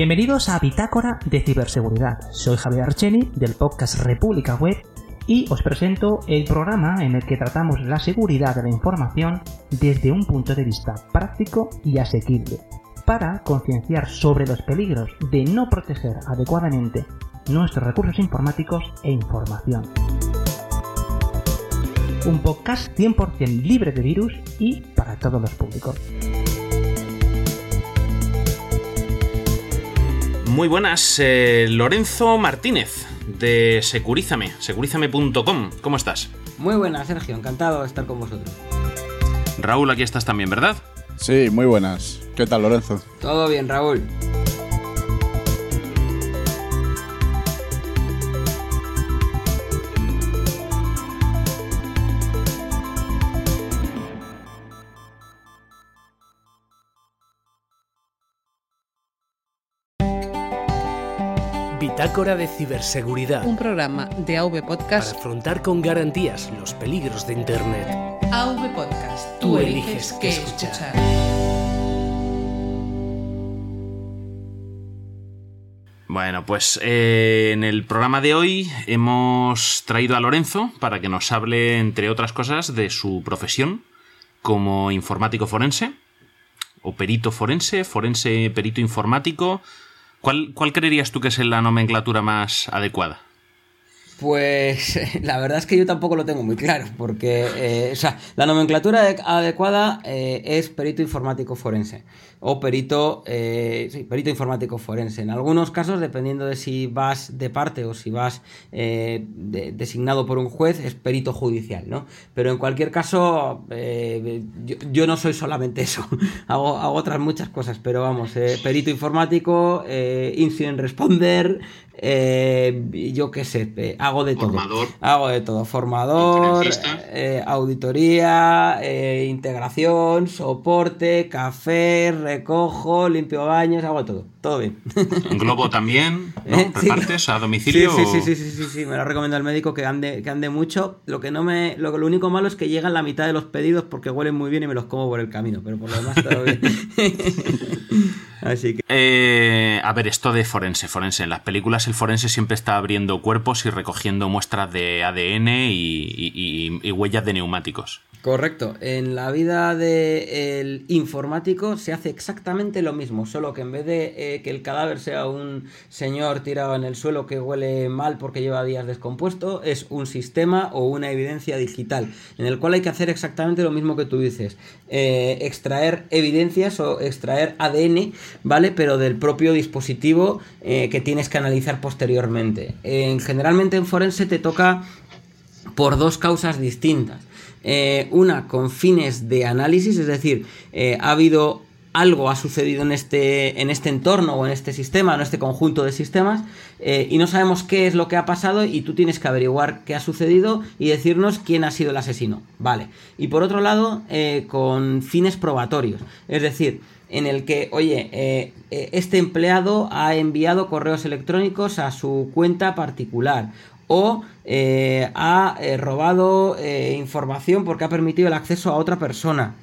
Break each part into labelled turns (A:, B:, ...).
A: Bienvenidos a Bitácora de Ciberseguridad. Soy Javier Archeni del podcast República Web y os presento el programa en el que tratamos la seguridad de la información desde un punto de vista práctico y asequible, para concienciar sobre los peligros de no proteger adecuadamente nuestros recursos informáticos e información. Un podcast 100% libre de virus y para todos los públicos.
B: Muy buenas, eh, Lorenzo Martínez de Securízame, securízame.com. ¿Cómo estás?
C: Muy buenas, Sergio, encantado de estar con vosotros.
B: Raúl, aquí estás también, ¿verdad?
D: Sí, muy buenas. ¿Qué tal, Lorenzo?
C: Todo bien, Raúl.
E: Bitácora de Ciberseguridad.
F: Un programa de AV Podcast.
E: Para afrontar con garantías los peligros de Internet.
F: AV Podcast.
E: Tú eliges qué escuchar.
B: Bueno, pues eh, en el programa de hoy hemos traído a Lorenzo para que nos hable, entre otras cosas, de su profesión como informático forense, o perito forense, forense perito informático. ¿Cuál, ¿Cuál creerías tú que es la nomenclatura más adecuada?
C: Pues la verdad es que yo tampoco lo tengo muy claro, porque eh, o sea, la nomenclatura adecuada eh, es perito informático forense o perito, eh, sí, perito informático forense. En algunos casos, dependiendo de si vas de parte o si vas de, designado por un juez, es perito judicial, ¿no? Pero en cualquier caso, yo, yo, no soy solamente eso, hago, hago, otras muchas cosas, pero vamos, perito informático, incident responder, yo qué sé, hago de
B: Formador.
C: todo. Hago de todo. Formador, eh, auditoría, eh, integración, soporte, café, recojo, limpio baños, hago de todo. Todo bien.
B: Globo también, ¿no? ¿Repartes a domicilio?
C: Sí, sí, sí, sí, sí, sí, me lo recomiendo al médico que ande, que ande mucho. Lo que no me. Lo, lo único malo es que llegan la mitad de los pedidos porque huelen muy bien y me los como por el camino. Pero por lo demás todo bien. Así que.
B: Eh, a ver, esto de forense, forense. En las películas el forense siempre está abriendo cuerpos y recogiendo muestras de ADN y, y, y huellas de neumáticos.
C: Correcto. En la vida del informático se hace exactamente lo mismo, solo que en vez de eh, que el cadáver sea un señor tirado en el suelo que huele mal porque lleva días descompuesto, es un sistema o una evidencia digital, en el cual hay que hacer exactamente lo mismo que tú dices. Eh, extraer evidencias o extraer ADN, ¿vale? Pero del propio dispositivo eh, que tienes que analizar posteriormente. generalmente en forense te toca por dos causas distintas. Eh, una con fines de análisis, es decir, eh, ha habido algo ha sucedido en este, en este entorno o en este sistema, en este conjunto de sistemas, eh, y no sabemos qué es lo que ha pasado y tú tienes que averiguar qué ha sucedido y decirnos quién ha sido el asesino. Vale. Y por otro lado, con fines probatorios, es decir, en el que, oye, este empleado ha enviado correos electrónicos a su cuenta particular o eh, ha eh, robado eh, información porque ha permitido el acceso a otra persona.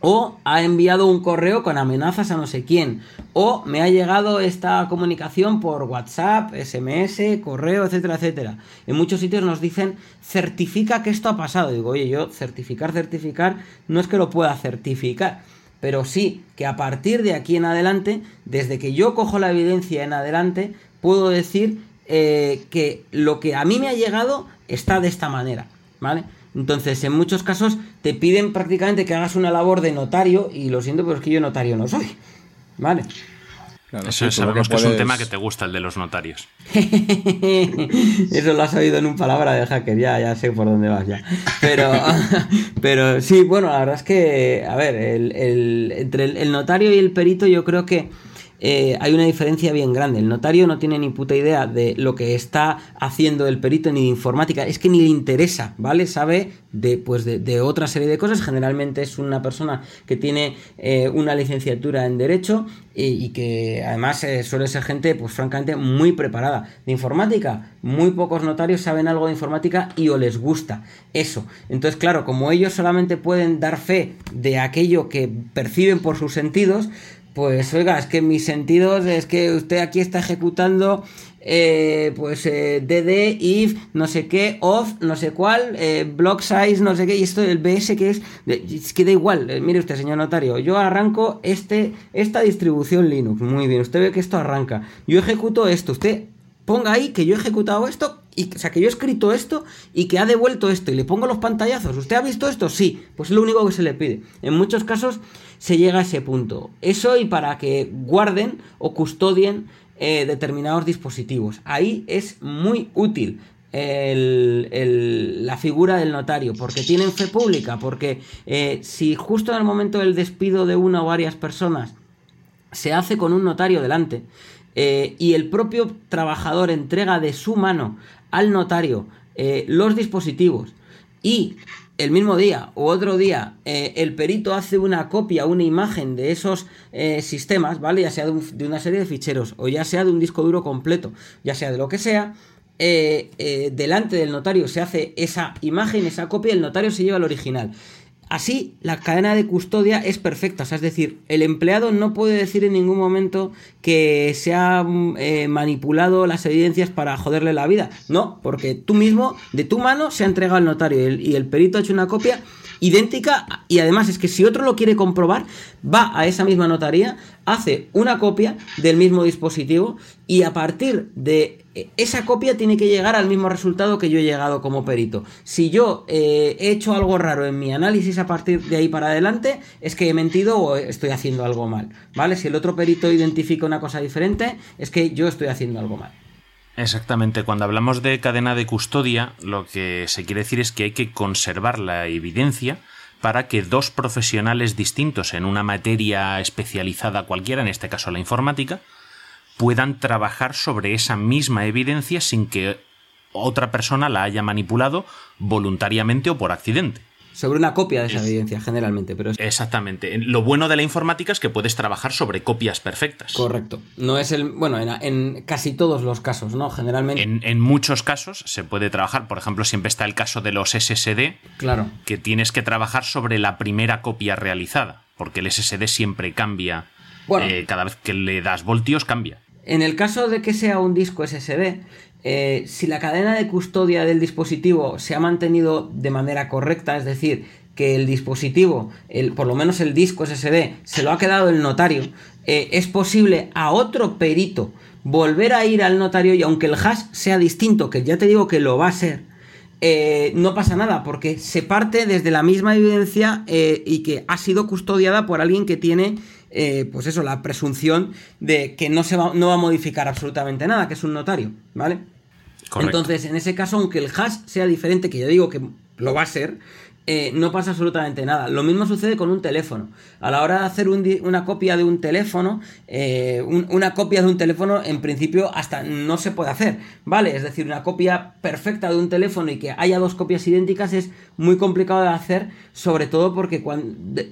C: O ha enviado un correo con amenazas a no sé quién. O me ha llegado esta comunicación por WhatsApp, SMS, correo, etcétera, etcétera. En muchos sitios nos dicen certifica que esto ha pasado. Digo, oye, yo certificar, certificar, no es que lo pueda certificar. Pero sí que a partir de aquí en adelante, desde que yo cojo la evidencia en adelante, puedo decir eh, que lo que a mí me ha llegado está de esta manera, ¿vale? Entonces, en muchos casos te piden prácticamente que hagas una labor de notario y lo siento, pero es que yo notario no soy, ¿vale?
B: Claro, Eso sí, sabemos que, puedes... es un tema que te gusta, el de los notarios.
C: Eso lo has oído en un palabra de hacker, ya, ya sé por dónde vas ya. Pero, pero sí, bueno, la verdad es que, a ver, el, el, entre el, el notario y el perito yo creo que eh, hay una diferencia bien grande. El notario no tiene ni puta idea de lo que está haciendo el perito ni de informática, es que ni le interesa, ¿vale? Sabe de, pues de, otra serie de cosas. Generalmente es una persona que tiene eh, una licenciatura en Derecho y, que además eh, suele ser gente, pues francamente, muy preparada. De informática, muy pocos notarios saben algo de informática y o les gusta eso. Entonces, claro, como ellos solamente pueden dar fe de aquello que perciben por sus sentidos, Pues oiga, es que mis sentidos es que usted aquí está ejecutando eh, pues eh, dd, if, no sé qué, off, no sé cuál, eh, block size, no sé qué, y esto el BS que es, es que da igual, eh, mire usted señor notario, yo arranco este, esta distribución Linux, muy bien, usted ve que esto arranca, yo ejecuto esto, usted ponga ahí que yo he ejecutado esto, y, o sea, que yo he escrito esto y que ha devuelto esto y le pongo los pantallazos. ¿Usted ha visto esto? Sí, pues es lo único que se le pide. En muchos casos se llega a ese punto. Eso y para que guarden o custodien eh, determinados dispositivos. Ahí es muy útil. La figura del notario, porque tienen fe pública, porque eh, si justo en el momento del despido de una o varias personas se hace con un notario delante, eh, y el propio trabajador entrega de su mano al notario los dispositivos y el mismo día o otro día eh, el perito hace una copia, una imagen de esos eh, sistemas, ¿vale? Ya sea de, un, de, una serie de ficheros o ya sea de un disco duro completo, ya sea de lo que sea, eh, delante del notario se hace esa imagen, esa copia, el notario se lleva el original. Así, la cadena de custodia es perfecta. O sea, es decir, el empleado no puede decir en ningún momento que se ha eh, manipulado las evidencias para joderle la vida. No, porque tú mismo, de tu mano, se ha entregado al notario y el, y el perito ha hecho una copia idéntica y además es que si otro lo quiere comprobar, va a esa misma notaría, hace una copia del mismo dispositivo y a partir de esa copia tiene que llegar al mismo resultado que yo he llegado como perito. Si yo eh, he hecho algo raro en mi análisis a partir de ahí para adelante, es que he mentido o estoy haciendo algo mal, ¿vale? Si el otro perito identifica una cosa diferente, es que yo estoy haciendo algo mal.
B: Exactamente, cuando hablamos de cadena de custodia, lo que se quiere decir es que hay que conservar la evidencia para que dos profesionales distintos en una materia especializada cualquiera, en este caso la informática, puedan trabajar sobre esa misma evidencia sin que otra persona la haya manipulado voluntariamente o por accidente
C: sobre una copia de esa es, evidencia, generalmente. Pero es...
B: Exactamente. Lo bueno de la informática es que puedes trabajar sobre copias perfectas.
C: Correcto. No es el. Bueno, en, en casi todos los casos, ¿no? Generalmente.
B: En, en, muchos casos se puede trabajar. Por ejemplo, siempre está el caso de los SSD.
C: Claro.
B: Que tienes que trabajar sobre la primera copia realizada. Porque el SSD siempre cambia. Bueno, eh, cada vez que le das voltios, cambia.
C: En el caso de que sea un disco SSD, eh, si la cadena de custodia del dispositivo se ha mantenido de manera correcta, es decir, que el dispositivo, por lo menos el disco SSD, se lo ha quedado el notario, eh, es posible a otro perito volver a ir al notario y aunque el hash sea distinto, que ya te digo que lo va a ser, eh, no pasa nada porque se parte desde la misma evidencia eh, y que ha sido custodiada por alguien que tiene eh, pues eso, la presunción de que no, se va, no va a modificar absolutamente nada, que es un notario, ¿vale? Correcto. Entonces, en ese caso, aunque el hash sea diferente, que yo digo que lo va a ser, eh, no pasa absolutamente nada. Lo mismo sucede con un teléfono. A la hora de hacer un una copia de un teléfono, eh, un, una copia de un teléfono en principio hasta no se puede hacer, ¿vale? Es decir, una copia perfecta de un teléfono y que haya dos copias idénticas es muy complicado de hacer, sobre todo porque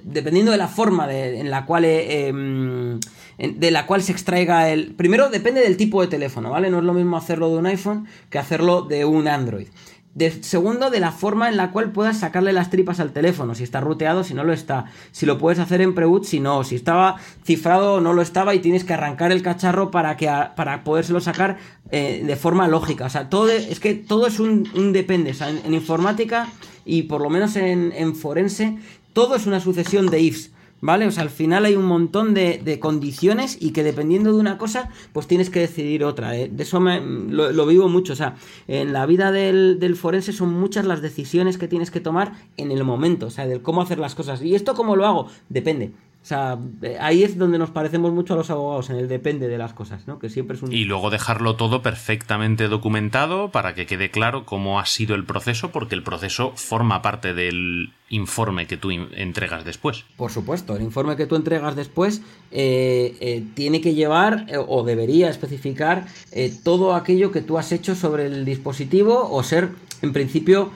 C: dependiendo de la forma en la cual... Eh, de la cual se extraiga el... Primero depende del tipo de teléfono, ¿vale? No es lo mismo hacerlo de un iPhone que hacerlo de un Android. De, segundo, de la forma en la cual puedas sacarle las tripas al teléfono, si está ruteado, si no lo está, si lo puedes hacer en preboot, si no, si estaba cifrado o no lo estaba y tienes que arrancar el cacharro para, que, para podérselo sacar eh, de forma lógica. O sea, todo es que todo es un, depende. O sea, en, informática y por lo menos en, en forense, todo es una sucesión de ifs. ¿Vale? O sea, al final hay un montón de, de, condiciones y que dependiendo de una cosa, pues tienes que decidir otra. ¿eh? De eso me, lo, lo, vivo mucho. O sea, en la vida del, del, forense son muchas las decisiones que tienes que tomar en el momento. O sea, del cómo hacer las cosas. ¿Y esto cómo lo hago? Depende. O sea, ahí es donde nos parecemos mucho a los abogados, en el depende de las cosas, ¿no? Que siempre es un...
B: Y luego dejarlo todo perfectamente documentado para que quede claro cómo ha sido el proceso, porque el proceso forma parte del informe que tú entregas después.
C: Por supuesto, el informe que tú entregas después eh, eh, tiene que llevar eh, o debería especificar eh, todo aquello que tú has hecho sobre el dispositivo o ser, en principio,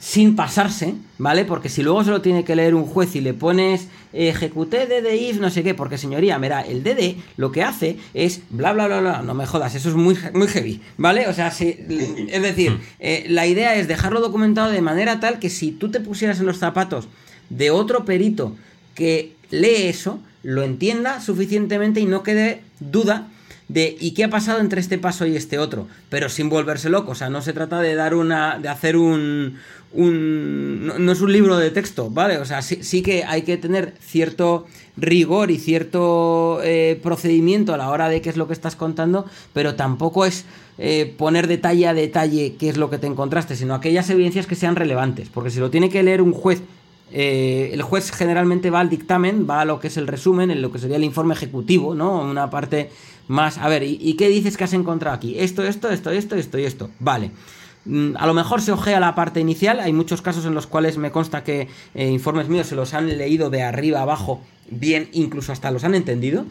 C: sin pasarse, ¿vale? Porque si luego se lo tiene que leer un juez y le pones ejecuté DD if no sé qué, porque señoría, mira, el DD lo que hace es bla bla bla bla, no me jodas, eso es muy, muy heavy, ¿vale? O sea, si, es decir, eh, la idea es dejarlo documentado de manera tal que si tú te pusieras en los zapatos de otro perito que lee eso, lo entienda suficientemente y no quede duda de ¿y qué ha pasado entre este paso y este otro? Pero sin volverse loco, o sea, no se trata de dar una, de hacer un, un no, es un libro de texto, ¿vale? O sea, sí, sí que hay que tener cierto rigor y cierto eh, procedimiento a la hora de qué es lo que estás contando, pero tampoco es eh, poner detalle a detalle qué es lo que te encontraste, sino aquellas evidencias que sean relevantes, porque si lo tiene que leer un juez eh, el juez generalmente va al dictamen, va a lo que es el resumen, en lo que sería el informe ejecutivo, ¿no? Una parte más. A ver, ¿y, qué dices que has encontrado aquí? Esto, esto, esto, esto, esto y esto. Vale. Mm, a lo mejor se ojea la parte inicial. Hay muchos casos en los cuales me consta que eh, informes míos se los han leído de arriba abajo bien, incluso hasta los han entendido.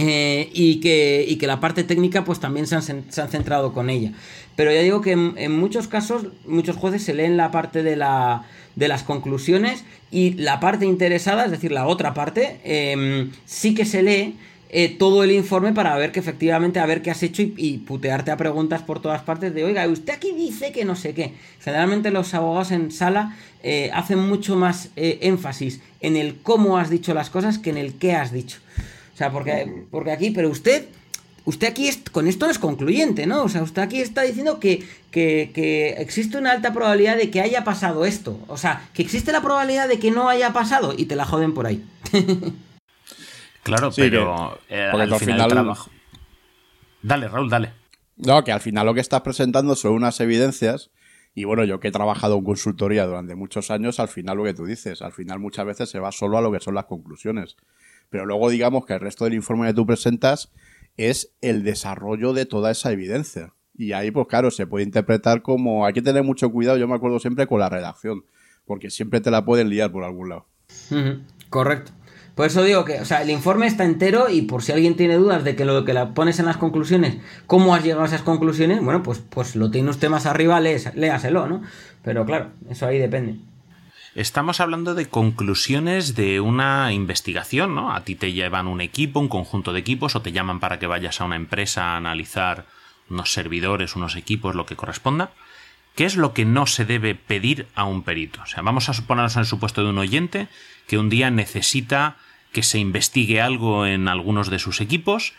C: Eh, y, que, y, que, la parte técnica pues también se han, se han centrado con ella. Pero ya digo que en, muchos casos muchos jueces se leen la parte de, la, de las conclusiones y la parte interesada, es decir, la otra parte, em, sí que se lee eh, todo el informe para ver que efectivamente, a ver qué has hecho y, putearte a preguntas por todas partes de, oiga, usted aquí dice que no sé qué. Generalmente los abogados en sala eh, hacen mucho más énfasis en el cómo has dicho las cosas que en el qué has dicho. O sea, porque, porque aquí, pero usted, usted aquí con esto no es concluyente, ¿no? O sea, usted aquí está diciendo que, que, existe una alta probabilidad de que haya pasado esto. O sea, que existe la probabilidad de que no haya pasado y te la joden por ahí.
B: claro, pero eh, al final, trabajo. Dale, Raúl, dale.
D: No, que al final lo que estás presentando son unas evidencias. Y bueno, yo que he trabajado en consultoría durante muchos años, al final lo que tú dices, al final muchas veces se va solo a lo que son las conclusiones. Pero luego digamos que el resto del informe que tú presentas es el desarrollo de toda esa evidencia. Y ahí, pues claro, se puede interpretar como hay que tener mucho cuidado, yo me acuerdo siempre con la redacción, porque siempre te la pueden liar por algún lado.
C: Correcto. Por eso digo que, o sea, el informe está entero y por si alguien tiene dudas de que lo que la pones en las conclusiones, cómo has llegado a esas conclusiones, bueno, pues, pues lo tiene usted más arriba, léaselo, ¿no? Pero claro, eso ahí depende.
B: Estamos hablando de conclusiones de una investigación, ¿no? A ti te llevan un equipo, un conjunto de equipos, o te llaman para que vayas a una empresa a analizar unos servidores, unos equipos, lo que corresponda. ¿Qué es lo que no se debe pedir a un perito? O sea, vamos a suponernos en el supuesto de un oyente que un día necesita que se investigue algo en algunos de sus equipos.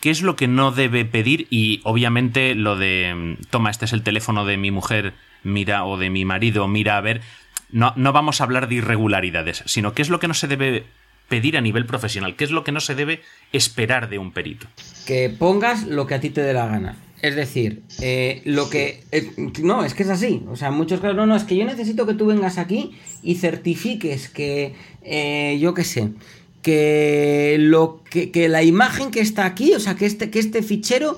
B: ¿Qué es lo que no debe pedir? Y obviamente lo de, toma, este es el teléfono de mi mujer, mira, o de mi marido, mira a ver, no, no vamos a hablar de irregularidades, sino qué es lo que no se debe pedir a nivel profesional, qué es lo que no se debe esperar de un perito.
C: Que pongas lo que a ti te dé la gana. Es decir, eh, lo que... Eh, no, es que es así. O sea, muchos casos, no, no, es que yo necesito que tú vengas aquí y certifiques que, eh, yo qué sé, que, lo, que, que, la imagen que está aquí, o sea, que este, que este fichero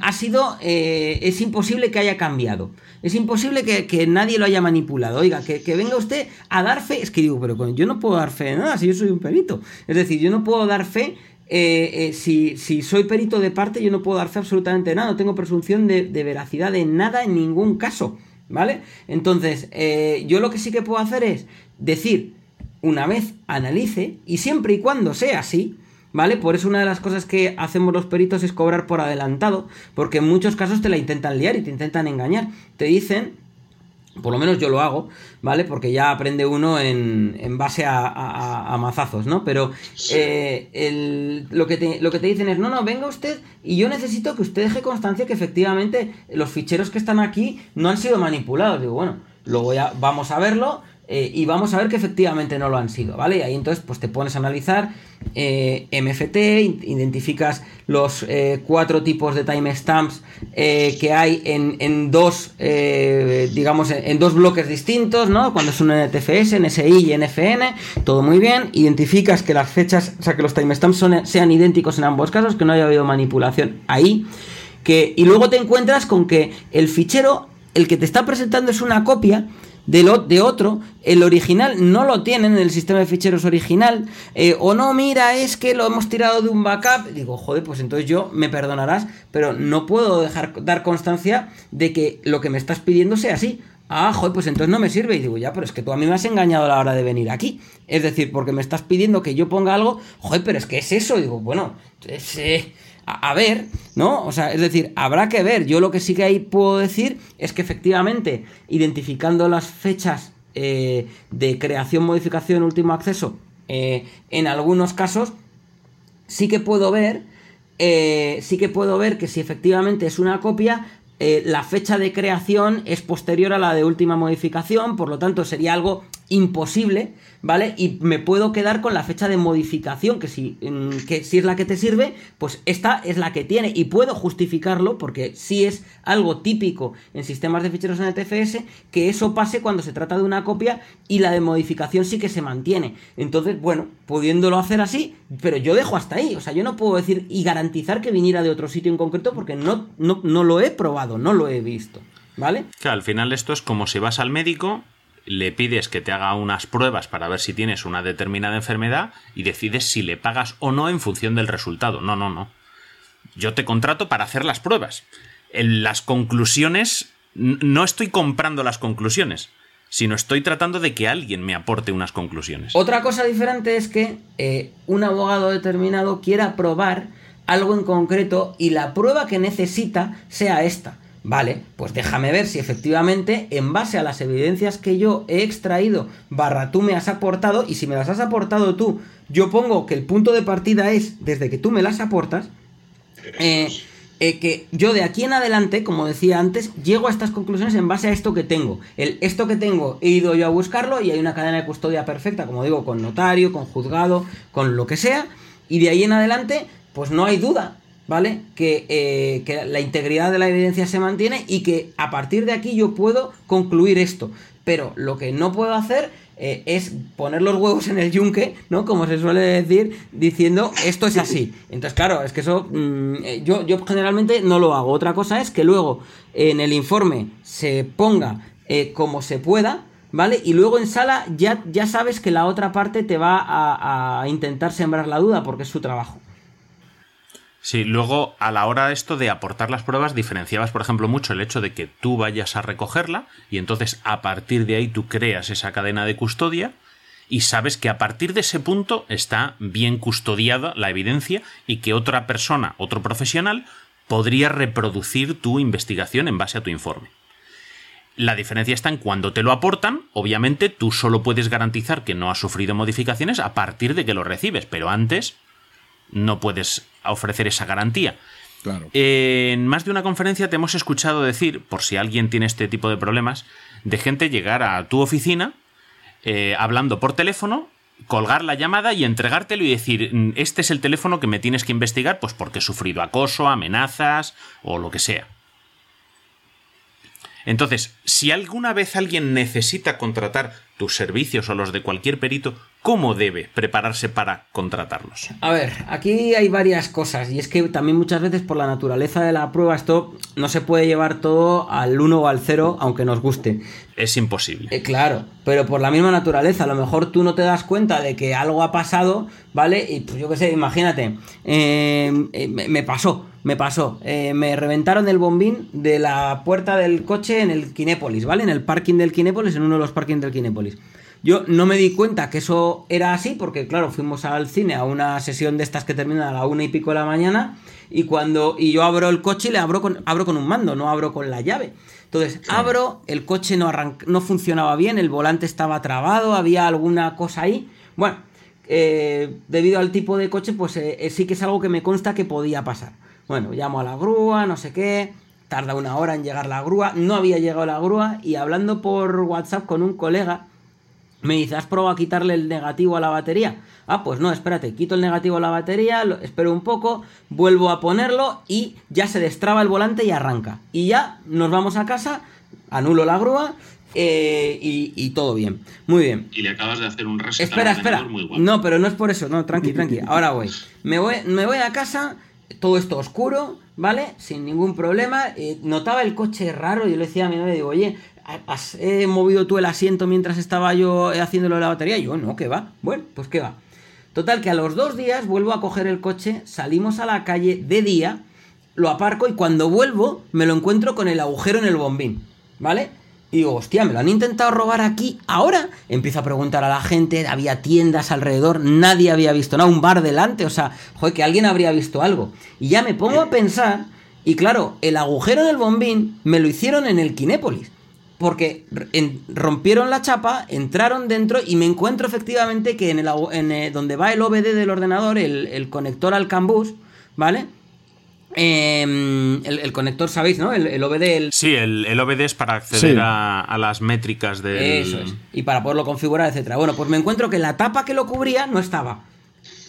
C: ha sido... es imposible que haya cambiado. Es imposible que, nadie lo haya manipulado. Oiga, que, venga usted a dar fe. Es que digo, pero yo no puedo dar fe de nada si yo soy un perito. Es decir, yo no puedo dar fe. Eh, eh, si, soy perito de parte, yo no puedo dar fe absolutamente de nada. No tengo presunción de, veracidad de nada en ningún caso. ¿Vale? Entonces, eh, yo lo que sí que puedo hacer es decir, una vez analice, y siempre y cuando sea así, ¿vale? Por eso una de las cosas que hacemos los peritos es cobrar por adelantado, porque en muchos casos te la intentan liar y te intentan engañar. Te dicen, por lo menos yo lo hago, ¿vale? Porque ya aprende uno en, en base a, mazazos, ¿no? Pero eh, lo, que te, lo que te dicen es, no, no, venga usted y yo necesito que usted deje constancia que efectivamente los ficheros que están aquí no han sido manipulados. Digo, bueno, lo voy a, vamos a verlo, eh, y vamos a ver que efectivamente no lo han sido, ¿vale? Y ahí entonces pues te pones a analizar eh, MFT, identificas los eh, cuatro tipos de timestamps que hay en, dos, digamos, en, dos bloques distintos, ¿no? Cuando es un NTFS, NSI y NFN, todo muy bien, identificas que las fechas, o sea, que los timestamps sean idénticos en ambos casos, que no haya habido manipulación ahí, que, y luego te encuentras con que el fichero, el que te está presentando es una copia, de, otro, el original no lo tienen en el sistema de ficheros original, eh, o no, mira, es que lo hemos tirado de un backup, digo, joder, pues entonces yo me perdonarás, pero no puedo dejar dar constancia de que lo que me estás pidiendo sea así. Ah, joder, pues entonces no me sirve. Y digo, ya, pero es que tú a mí me has engañado a la hora de venir aquí. Es decir, porque me estás pidiendo que yo ponga algo, joder, pero es que es eso. digo, bueno, es, eh, a, ver, ¿no? O sea, es decir, habrá que ver. Yo lo que sí que ahí puedo decir es que efectivamente, identificando las fechas eh, de creación, modificación, último acceso, eh, en algunos casos sí que puedo ver, eh, sí que puedo ver que si efectivamente es una copia, la fecha de creación es posterior a la de última modificación, por lo tanto sería algo imposible, ¿vale? Y me puedo quedar con la fecha de modificación, que si, que si es la que te sirve, pues esta es la que tiene. Y puedo justificarlo, porque sí es algo típico en sistemas de ficheros NTFS, que eso pase cuando se trata de una copia y la de modificación sí que se mantiene. Entonces, bueno, pudiéndolo hacer así, pero yo dejo hasta ahí. O sea, yo no puedo decir y garantizar que viniera de otro sitio en concreto porque no, no, no lo he probado, no lo he visto. ¿Vale?
B: Que al final esto es como si vas al médico le pides que te haga unas pruebas para ver si tienes una determinada enfermedad y decides si le pagas o no en función del resultado. No, no, no. Yo te contrato para hacer las pruebas. En las conclusiones, no estoy comprando las conclusiones, sino estoy tratando de que alguien me aporte unas conclusiones.
C: Otra cosa diferente es que eh, un abogado determinado quiera probar algo en concreto y la prueba que necesita sea esta. Vale, pues déjame ver si efectivamente, en base a las evidencias que yo he extraído, barra tú me has aportado, y si me las has aportado tú, yo pongo que el punto de partida es desde que tú me las aportas, eh, eh, que yo de aquí en adelante, como decía antes, llego a estas conclusiones en base a esto que tengo. El esto que tengo, he ido yo a buscarlo y hay una cadena de custodia perfecta, como digo, con notario, con juzgado, con lo que sea, y de ahí en adelante, pues no hay duda ¿vale? Eh, que, la integridad de la evidencia se mantiene y que a partir de aquí yo puedo concluir esto. Pero lo que no puedo hacer eh, es poner los huevos en el yunque, ¿no? Como se suele decir, diciendo esto es así. Entonces, claro, es que eso mm, eh, yo, yo generalmente no lo hago. Otra cosa es que luego en el informe se ponga como se pueda, ¿vale? Y luego en sala ya, ya sabes que la otra parte te va a, a intentar sembrar la duda porque es su trabajo.
B: Sí, luego a la hora de esto de aportar las pruebas diferenciabas, por ejemplo, mucho el hecho de que tú vayas a recogerla y entonces a partir de ahí tú creas esa cadena de custodia y sabes que a partir de ese punto está bien custodiada la evidencia y que otra persona, otro profesional, podría reproducir tu investigación en base a tu informe. La diferencia está en cuando te lo aportan, obviamente tú solo puedes garantizar que no ha sufrido modificaciones a partir de que lo recibes, pero antes no puedes ofrecer esa garantía. en más de una conferencia te hemos escuchado decir, por si alguien tiene este tipo de problemas, de gente llegar a tu oficina eh, hablando por teléfono, colgar la llamada y entregártelo y decir, mm, este es el teléfono que me tienes que investigar, pues porque he sufrido acoso, amenazas o lo que sea. Entonces, si alguna vez alguien necesita contratar tus servicios o los de cualquier perito, ¿cómo debe prepararse para contratarlos?
C: A ver, aquí hay varias cosas y es que también muchas veces por la naturaleza de la prueba esto no se puede llevar todo al 1 o al 0 aunque nos guste.
B: Es imposible.
C: Eh, claro, pero por la misma naturaleza, a lo mejor tú no te das cuenta de que algo ha pasado, ¿vale? Y pues yo qué sé, imagínate, eh, eh, me pasó, me pasó. me reventaron el bombín de la puerta del coche en el Kinépolis, ¿vale? En el parking del Kinépolis, en uno de los parkings del Kinépolis. Yo no me di cuenta que eso era así, porque claro, fuimos al cine a una sesión de estas que termina a la una y pico de la mañana, y cuando. Y yo abro el coche y le abro con, abro con un mando, no abro con la llave. Entonces, abro, el coche no, no funcionaba bien, el volante estaba trabado, había alguna cosa ahí. Bueno, eh, debido al tipo de coche, pues eh, eh, sí que es algo que me consta que podía pasar. Bueno, llamo a la grúa, no sé qué, tarda una hora en llegar la grúa, no había llegado la grúa y hablando por WhatsApp con un colega, me dice, ¿has probado a quitarle el negativo a la batería? Ah, pues no, espérate, quito el negativo a la batería, espero un poco, vuelvo a ponerlo y ya se destraba el volante y arranca. Y ya nos vamos a casa, anulo la grúa eh, y, todo bien. Muy bien.
G: Y le acabas de hacer un reset
C: Espera, espera. No, pero no es por eso, no, tranqui, tranqui. Ahora voy. Me voy, me voy a casa, todo esto oscuro, ¿vale? Sin ningún problema. Eh, notaba el coche raro yo le decía a mi novia, digo, oye, ¿has movido tú el asiento mientras estaba yo haciéndolo de la batería? Y yo, no, que va. Bueno, pues que va. Total, que a los dos días vuelvo a coger el coche, salimos a la calle de día, lo aparco y cuando vuelvo me lo encuentro con el agujero en el bombín, ¿vale? Y digo, hostia, me lo han intentado robar aquí ahora. Empiezo a preguntar a la gente, había tiendas alrededor, nadie había visto nada, un bar delante, o sea, joder, que alguien habría visto algo. Y ya me pongo a pensar, y claro, el agujero del bombín me lo hicieron en el Kinépolis. Porque en- rompieron la chapa, entraron dentro y me encuentro efectivamente que en el, en, eh, donde va el OBD del ordenador, el, el conector al CAN bus, ¿vale? Em, el, el conector, ¿sabéis, no? El, el OBD, el,
B: Sí, el, el OBD es para acceder
D: Sí.
B: a, a las métricas del.
C: Eso es. Y para poderlo configurar, etcétera. Bueno, pues me encuentro que la tapa que lo cubría no estaba.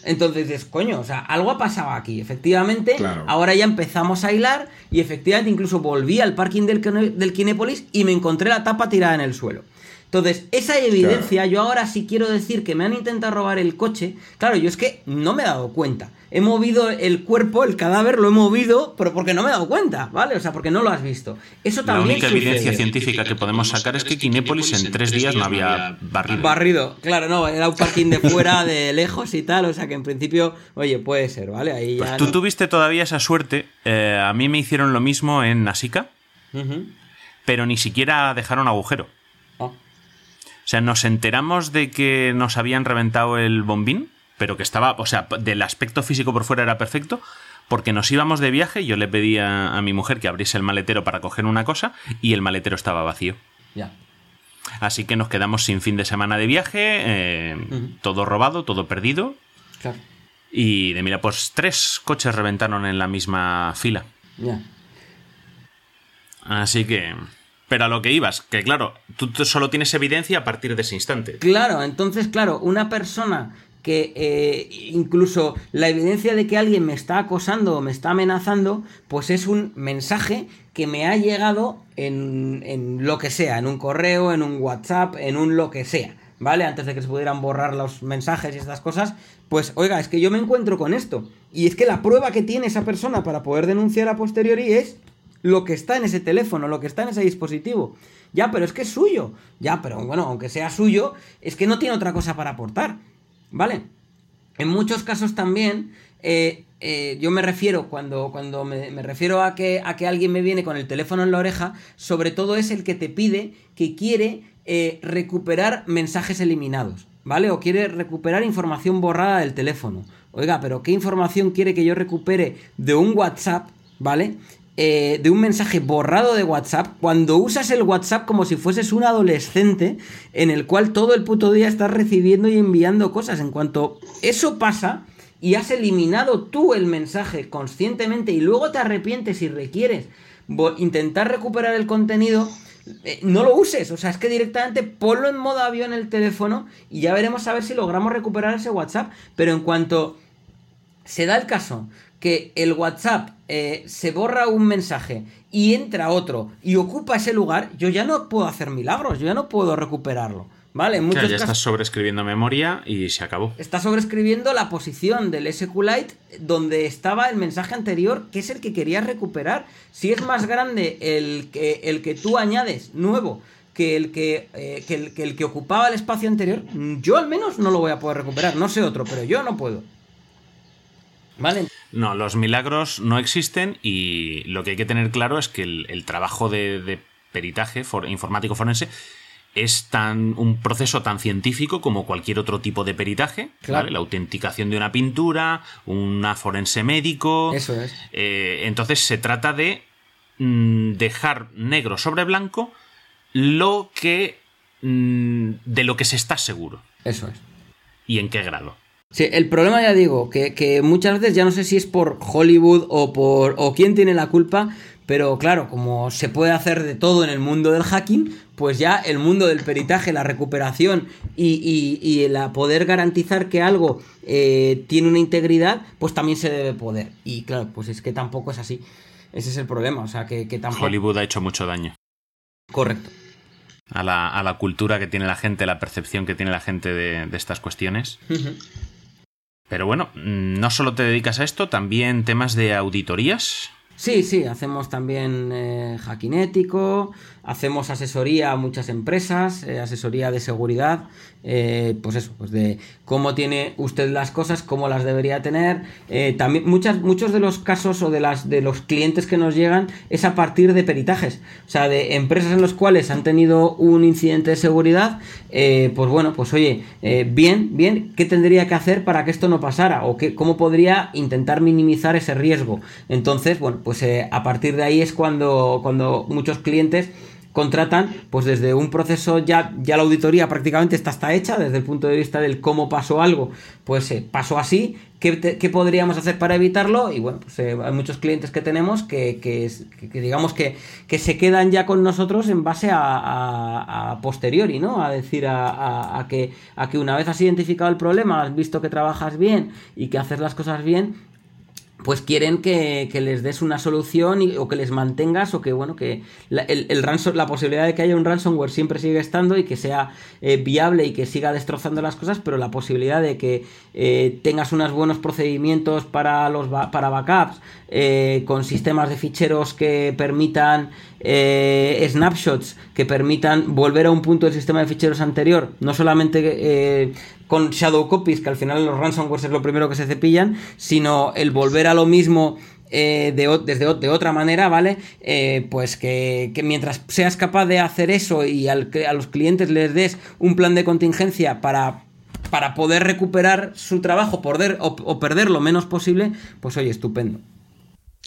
C: Entonces dices, coño, o sea, algo ha pasado aquí. Efectivamente,
G: Claro.
C: ahora ya empezamos a hilar y efectivamente incluso volví al parking del, del Kinépolis y me encontré la tapa tirada en el suelo. Entonces, esa evidencia, yo ahora sí quiero decir que me han intentado robar el coche. Claro, yo es que no me he dado cuenta. He movido el cuerpo, el cadáver, lo he movido, pero porque no me he dado cuenta, ¿vale? O sea, porque no lo has visto. Eso
B: La
C: también
B: única
C: sucede.
B: evidencia científica que podemos sacar es que Kinépolis en tres días no había barrido.
C: Barrido, claro, no, era un parking de fuera, de lejos y tal, o sea que en principio, oye, puede ser, ¿vale? Ahí ya.
B: Pues tú
C: no-
B: tuviste todavía esa suerte. eh, a mí me hicieron lo mismo en Nasica, pero ni siquiera dejaron agujero. O sea, nos enteramos de que nos habían reventado el bombín, pero que estaba, o sea, del aspecto físico por fuera era perfecto, porque nos íbamos de viaje, yo le pedí a, a mi mujer que abriese el maletero para coger una cosa y el maletero estaba vacío.
C: ya.
B: Así que nos quedamos sin fin de semana de viaje, eh, todo robado, todo perdido.
C: Claro,
B: Y de mira, pues tres coches reventaron en la misma fila.
C: ya.
B: Así que... Pero a lo que ibas, que claro, tú solo tienes evidencia a partir de ese instante.
C: Claro, entonces, claro, una persona que eh, incluso la evidencia de que alguien me está acosando o me está amenazando, pues es un mensaje que me ha llegado en, en lo que sea, en un correo, en un WhatsApp, en un lo que sea, ¿vale? Antes de que se pudieran borrar los mensajes y estas cosas, pues oiga, es que yo me encuentro con esto. Y es que la prueba que tiene esa persona para poder denunciar a posteriori es lo que está en ese teléfono, lo que está en ese dispositivo. Ya, pero es que es suyo. Ya, pero bueno, aunque sea suyo, es que no tiene otra cosa para aportar. ¿Vale? En muchos casos también, eh, eh, yo me refiero, cuando, cuando me, refiero a que, a que alguien me viene con el teléfono en la oreja, sobre todo es el que te pide que quiere eh, recuperar mensajes eliminados, ¿vale? O quiere recuperar información borrada del teléfono. Oiga, pero ¿qué información quiere que yo recupere de un WhatsApp, ¿vale? Eh, de un mensaje borrado de WhatsApp cuando usas el WhatsApp como si fueses un adolescente en el cual todo el puto día estás recibiendo y enviando cosas. En cuanto eso pasa y has eliminado tú el mensaje conscientemente y luego te arrepientes y requieres intentar recuperar el contenido, eh, no lo uses. O sea, es que directamente ponlo en modo avión el teléfono y ya veremos a ver si logramos recuperar ese WhatsApp. Pero en cuanto se da el caso que el WhatsApp eh, se borra un mensaje y entra otro y ocupa ese lugar, yo ya no puedo hacer milagros, yo ya no puedo recuperarlo. ¿Vale? En muchos
B: Claro, ya
C: casos
B: estás sobreescribiendo memoria y se acabó.
C: está sobreescribiendo la posición del SQLite donde estaba el mensaje anterior, que es el que querías recuperar. Si es más grande el que, el que tú añades nuevo que el que, eh, que el que el que ocupaba el espacio anterior, yo al menos no lo voy a poder recuperar. No sé otro, pero yo no puedo. ¿Vale?
B: No, los milagros no existen y lo que hay que tener claro es que el, el trabajo de, de peritaje for- informático forense es tan un proceso tan científico como cualquier otro tipo de peritaje.
C: Claro.
B: ¿vale? La autenticación de una pintura, una forense médico.
C: Eso es.
B: Eh, entonces se trata de mm, dejar negro sobre blanco lo que mm, de lo que se está seguro
C: Eso es.
B: y en qué grado.
C: Sí, el problema ya digo, que, que muchas veces ya no sé si es por Hollywood o por. o quién tiene la culpa, pero claro, como se puede hacer de todo en el mundo del hacking, pues ya el mundo del peritaje, la recuperación y, y, y el poder garantizar que algo eh, tiene una integridad, pues también se debe poder. Y claro, pues es que tampoco es así. Ese es el problema, o sea, que, que tampoco.
B: Hollywood ha hecho mucho daño.
C: Correcto.
B: a la, a la cultura que tiene la gente, la percepción que tiene la gente de, de estas cuestiones.
C: Ujú.
B: Pero bueno, mm, no solo te dedicas a esto, también temas de auditorías.
C: Sí, sí, hacemos también eh, hacking ético, hacemos asesoría a muchas empresas, eh, asesoría de seguridad, eh, pues eso, pues de cómo tiene usted las cosas, cómo las debería tener. eh, también muchas, muchos de los casos o de las de los clientes que nos llegan es a partir de peritajes, o sea, de empresas en los cuales han tenido un incidente de seguridad, eh, pues bueno, pues oye, bien, bien, ¿qué tendría que hacer para que esto no pasara? O qué, cómo podría intentar minimizar ese riesgo. Entonces, bueno, pues a partir de ahí es cuando, cuando muchos clientes contratan, pues desde un proceso ya, ya la auditoría prácticamente está, hecha, desde el punto de vista del cómo pasó algo, pues eh, pasó así, ¿qué, qué podríamos hacer para evitarlo? Y bueno, pues eh, hay muchos clientes que tenemos que, que digamos que, que se quedan ya con nosotros en base a, posteriori, ¿no? A decir, a- a que, a que una vez has identificado el problema, has visto que trabajas bien y que haces las cosas bien, pues quieren que, que les des una solución y- o que les mantengas o que bueno que la, el, el ransom- la posibilidad de que haya un ransomware siempre sigue estando y que sea eh, viable y que siga destrozando las cosas pero la posibilidad de que eh, tengas unos buenos procedimientos para los para backups eh, con sistemas de ficheros que permitan snapshots que permitan volver a un punto del sistema de ficheros anterior no solamente con shadow copies, que al final los ransomware es lo primero que se cepillan, sino el volver a lo mismo eh, de, desde de otra manera, ¿vale? Eh, pues que, mientras seas capaz de hacer eso y a los clientes les des un plan de contingencia para, para poder recuperar su trabajo poder, o, o perder lo menos posible, pues oye, estupendo.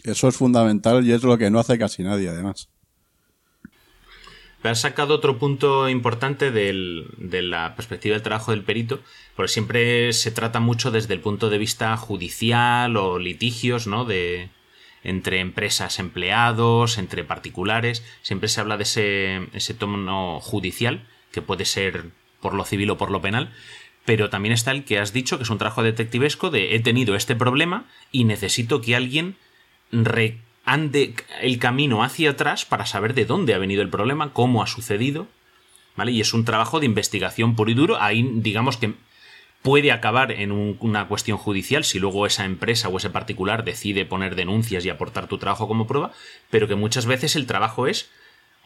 D: Eso es fundamental y es lo que no hace casi nadie, además.
B: Pero has sacado otro punto importante del- de la perspectiva del trabajo del perito, porque siempre se trata mucho desde el punto de vista judicial o litigios, ¿no? De, entre empresas, empleados, entre particulares. Siempre se habla de ese, ese tono judicial, que puede ser por lo civil o por lo penal. Pero también está el que has dicho, que es un trabajo detectivesco de he tenido este problema y necesito que alguien re- ande el camino hacia atrás para saber de dónde ha venido el problema, cómo ha sucedido, ¿vale? Y es un trabajo de investigación puro y duro. Ahí, digamos que puede acabar en un- una cuestión judicial si luego esa empresa o ese particular decide poner denuncias y aportar tu trabajo como prueba, pero que muchas veces el trabajo es,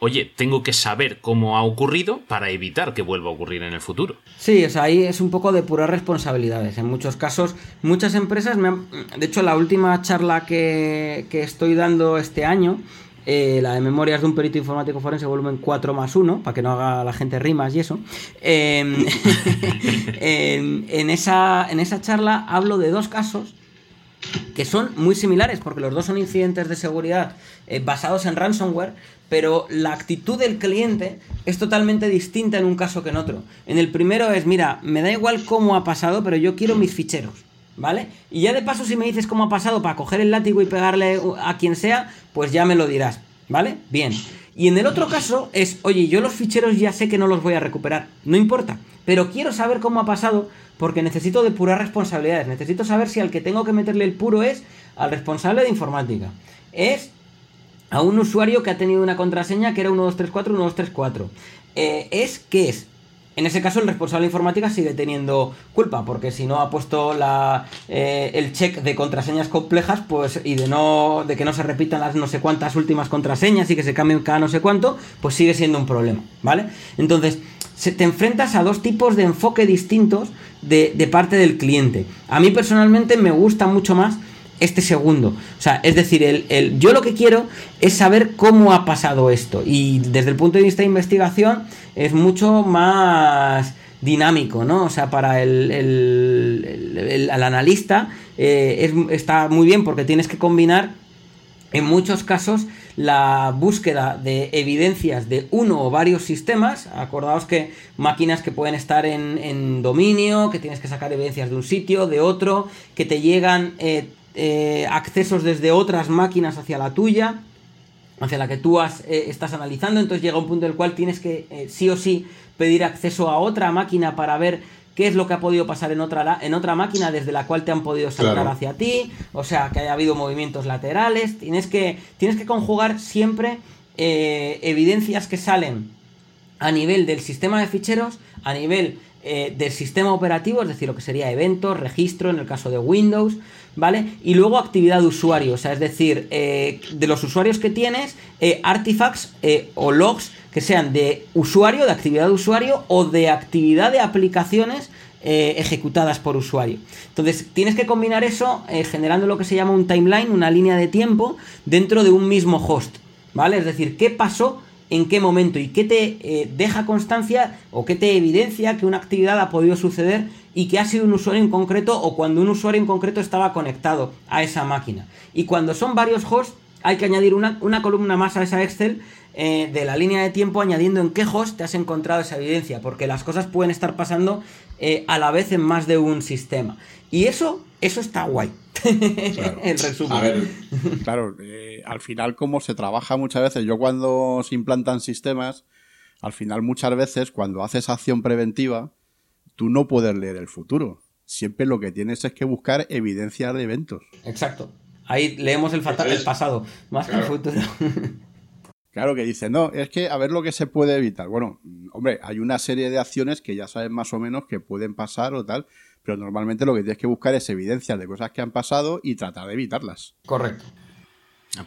B: oye, tengo que saber cómo ha ocurrido para evitar que vuelva a ocurrir en el futuro.
C: Sí, o ahí es un poco de puras responsabilidades. En muchos casos, muchas empresas me han... De hecho, la última charla que, que estoy dando este año, eh, la de Memorias de un perito informático forense, volumen 4 más 1, para que no haga la gente rimas y eso. eh, en, en esa, en esa charla hablo de dos casos que son muy similares porque los dos son incidentes de seguridad eh, basados en ransomware, pero la actitud del cliente es totalmente distinta en un caso que en otro. En el primero es, mira, me da igual cómo ha pasado, pero yo quiero mis ficheros, ¿vale? Y ya de paso si me dices cómo ha pasado para coger el látigo y pegarle a quien sea, pues ya me lo dirás, ¿vale? Bien. Y en el otro caso es, oye, yo los ficheros ya sé que no los voy a recuperar, no importa, pero quiero saber cómo ha pasado porque necesito depurar responsabilidades, necesito saber si al que tengo que meterle el puro es al responsable de informática, es a un usuario que ha tenido una contraseña que era 1234, 1234. Eh, es que es. En ese caso, el responsable de informática sigue teniendo culpa, porque si no ha puesto la, eh, el check de contraseñas complejas, pues, y de no, de que no se repitan las no sé cuántas últimas contraseñas y que se cambien cada no sé cuánto, pues sigue siendo un problema, ¿vale? Entonces, se, te enfrentas a dos tipos de enfoque distintos de, de parte del cliente. A mí personalmente me gusta mucho más este segundo. O sea, es decir, el, el- yo lo que quiero es saber cómo ha pasado esto. Y desde el punto de vista de investigación es mucho más dinámico, ¿no? O sea, para el, el- analista eh, es- está muy bien porque tienes que combinar en muchos casos la búsqueda de evidencias de uno o varios sistemas, acordaos que máquinas que pueden estar en, en dominio, que tienes que sacar evidencias de un sitio, de otro, que te llegan eh, eh, accesos desde otras máquinas hacia la tuya, hacia la que tú has, eh, estás analizando, entonces llega un punto en el cual tienes que sí o sí pedir acceso a otra máquina para ver qué es lo que ha podido pasar en otra, en otra máquina desde la cual te han podido saltar
D: Claro.
C: hacia ti, o sea, que haya habido movimientos laterales, tienes que, tienes que conjugar siempre eh, evidencias que salen a nivel del sistema de ficheros, a nivel eh, del sistema operativo, es decir, lo que sería eventos, registro en el caso de Windows, ¿vale? Y luego actividad de usuario, o sea, es decir, eh, de los usuarios que tienes, eh, artifacts eh, o logs que sean de usuario, de actividad de usuario o de actividad de aplicaciones ejecutadas por usuario. Entonces, tienes que combinar eso generando lo que se llama un timeline, una línea de tiempo dentro de un mismo host, ¿vale? Es decir, ¿qué pasó en qué momento y qué te eh, deja constancia o qué te evidencia que una actividad ha podido suceder y que ha sido un usuario en concreto o cuando un usuario en concreto estaba conectado a esa máquina. Y cuando son varios hosts, hay que añadir una, una columna más a esa Excel eh, de la línea de tiempo añadiendo en qué host te has encontrado esa evidencia, porque las cosas pueden estar pasando eh, a la vez en más de un sistema. Y eso, eso está guay. el resumen.
D: A ver, claro, eh, al final como se trabaja muchas veces, yo cuando se implantan sistemas, al final muchas veces cuando haces acción preventiva, tú no puedes leer el futuro. Siempre lo que tienes es que buscar evidencias de eventos.
C: Exacto. Ahí leemos el, fatal, el pasado, más que el futuro.
D: Claro que dice, no, es que a ver lo que se puede evitar. Bueno, hombre, hay una serie de acciones que ya sabes más o menos que pueden pasar o tal, pero normalmente lo que tienes que buscar es evidencias de cosas que han pasado y tratar de evitarlas.
C: Correcto.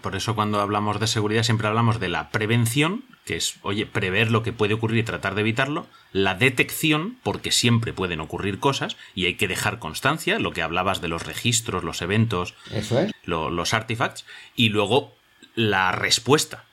B: Por eso cuando hablamos de seguridad siempre hablamos de la prevención, que es, oye, prever lo que puede ocurrir y tratar de evitarlo, la detección, porque siempre pueden ocurrir cosas y hay que dejar constancia, lo que hablabas de los registros, los eventos,
C: Eso es.
B: lo- los artifacts, y luego la respuesta.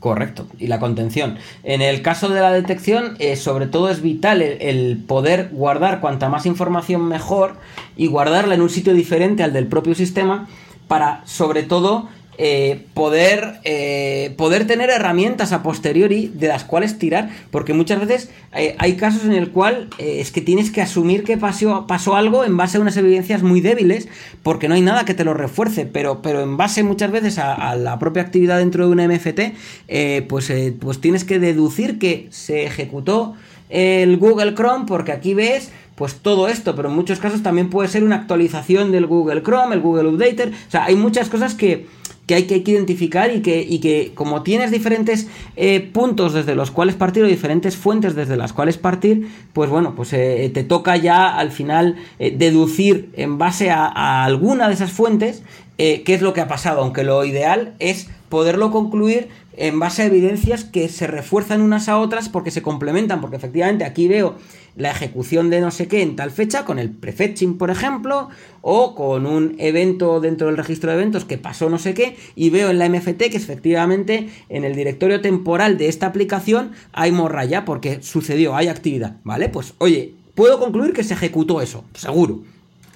C: Correcto, y la contención. En el caso de la detección, eh, sobre todo es vital el, el poder guardar cuanta más información mejor y guardarla en un sitio diferente al del propio sistema para, sobre todo, eh, poder, eh, poder tener herramientas a posteriori de las cuales tirar, porque muchas veces eh, hay casos en el cual eh, es que tienes que asumir que pasó, pasó algo en base a unas evidencias muy débiles, porque no hay nada que te lo refuerce, pero, pero en base muchas veces a, la propia actividad dentro de una MFT, pues, pues tienes que deducir que se ejecutó el Google Chrome, porque aquí ves pues todo esto, pero en muchos casos también puede ser una actualización del Google Chrome, el Google Updater, o sea, hay muchas cosas que, que hay, que hay que identificar y que, y que como tienes diferentes eh, puntos desde los cuales partir o diferentes fuentes desde las cuales partir, pues bueno, pues eh, te toca ya al final eh, deducir en base a, a alguna de esas fuentes qué es lo que ha pasado, aunque lo ideal es poderlo concluir en base a evidencias que se refuerzan unas a otras porque se complementan, porque efectivamente aquí veo la ejecución de no sé qué en tal fecha, con el prefetching, por ejemplo, o con un evento dentro del registro de eventos que pasó no sé qué, y veo en la MFT que efectivamente en el directorio temporal de esta aplicación hay morralla porque sucedió, hay actividad, ¿vale? Pues oye, puedo concluir que se ejecutó eso, seguro.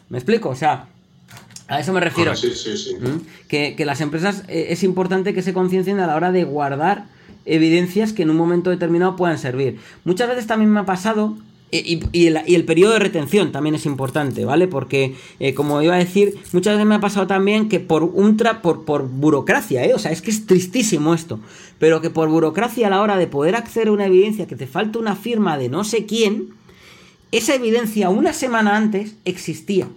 C: ¿Me explico? O sea, a eso me refiero.
G: Sí, sí, sí.
C: ¿Mm? Que, que las empresas eh, es importante que se conciencien a la hora de guardar evidencias que en un momento determinado puedan servir. Muchas veces también me ha pasado. eh, Y, y el, y el periodo de retención también es importante, ¿vale? Porque, eh, como iba a decir, muchas veces me ha pasado también que por un tra por, por burocracia, ¿eh? O sea, es que es tristísimo esto. Pero que por burocracia a la hora de poder acceder a una evidencia que te falta una firma de no sé quién, esa evidencia una semana antes existía.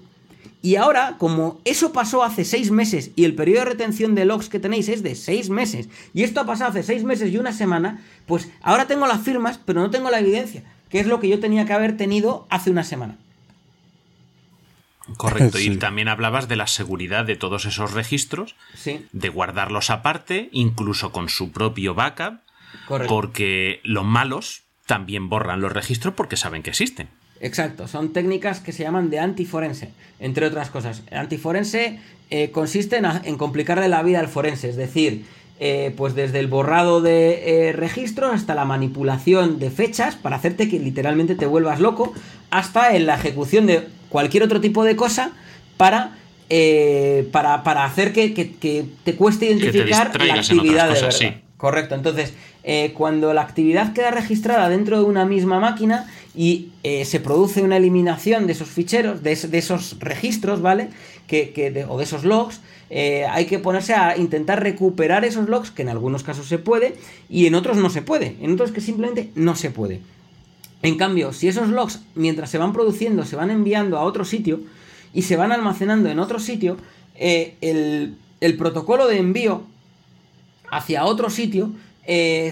C: Y ahora, como eso pasó hace seis meses y el periodo de retención de logs que tenéis es de seis meses, y esto ha pasado hace seis meses y una semana, pues ahora tengo las firmas, pero no tengo la evidencia, que es lo que yo tenía que haber tenido hace una semana.
B: Correcto.
D: Sí.
B: Y también hablabas de la seguridad de todos esos registros,
C: Sí,
B: de guardarlos aparte, incluso con su propio backup,
C: correcto.
B: porque los malos también borran los registros porque saben que existen.
C: Exacto, son técnicas que se llaman de antiforense, entre otras cosas. Antiforense eh, consiste en, a- en complicarle la vida al forense, es decir, eh, pues desde el borrado de eh, registros hasta la manipulación de fechas para hacerte que literalmente te vuelvas loco, hasta en la ejecución de cualquier otro tipo de cosa para, eh, para, para hacer que, que- que te cueste
B: te
C: identificar la
B: distraigas en
C: actividad de verdad.
B: sí.
C: Correcto, entonces, eh, cuando la actividad queda registrada dentro de una misma máquina y eh, se produce una eliminación de esos ficheros, de, es- de esos registros, ¿vale? Que, de- o de esos logs, eh, hay que ponerse a intentar recuperar esos logs, que en algunos casos se puede y en otros no se puede, en otros que simplemente no se puede. En cambio, si esos logs, mientras se van produciendo, se van enviando a otro sitio y se van almacenando en otro sitio, eh, el, protocolo de envío hacia otro sitio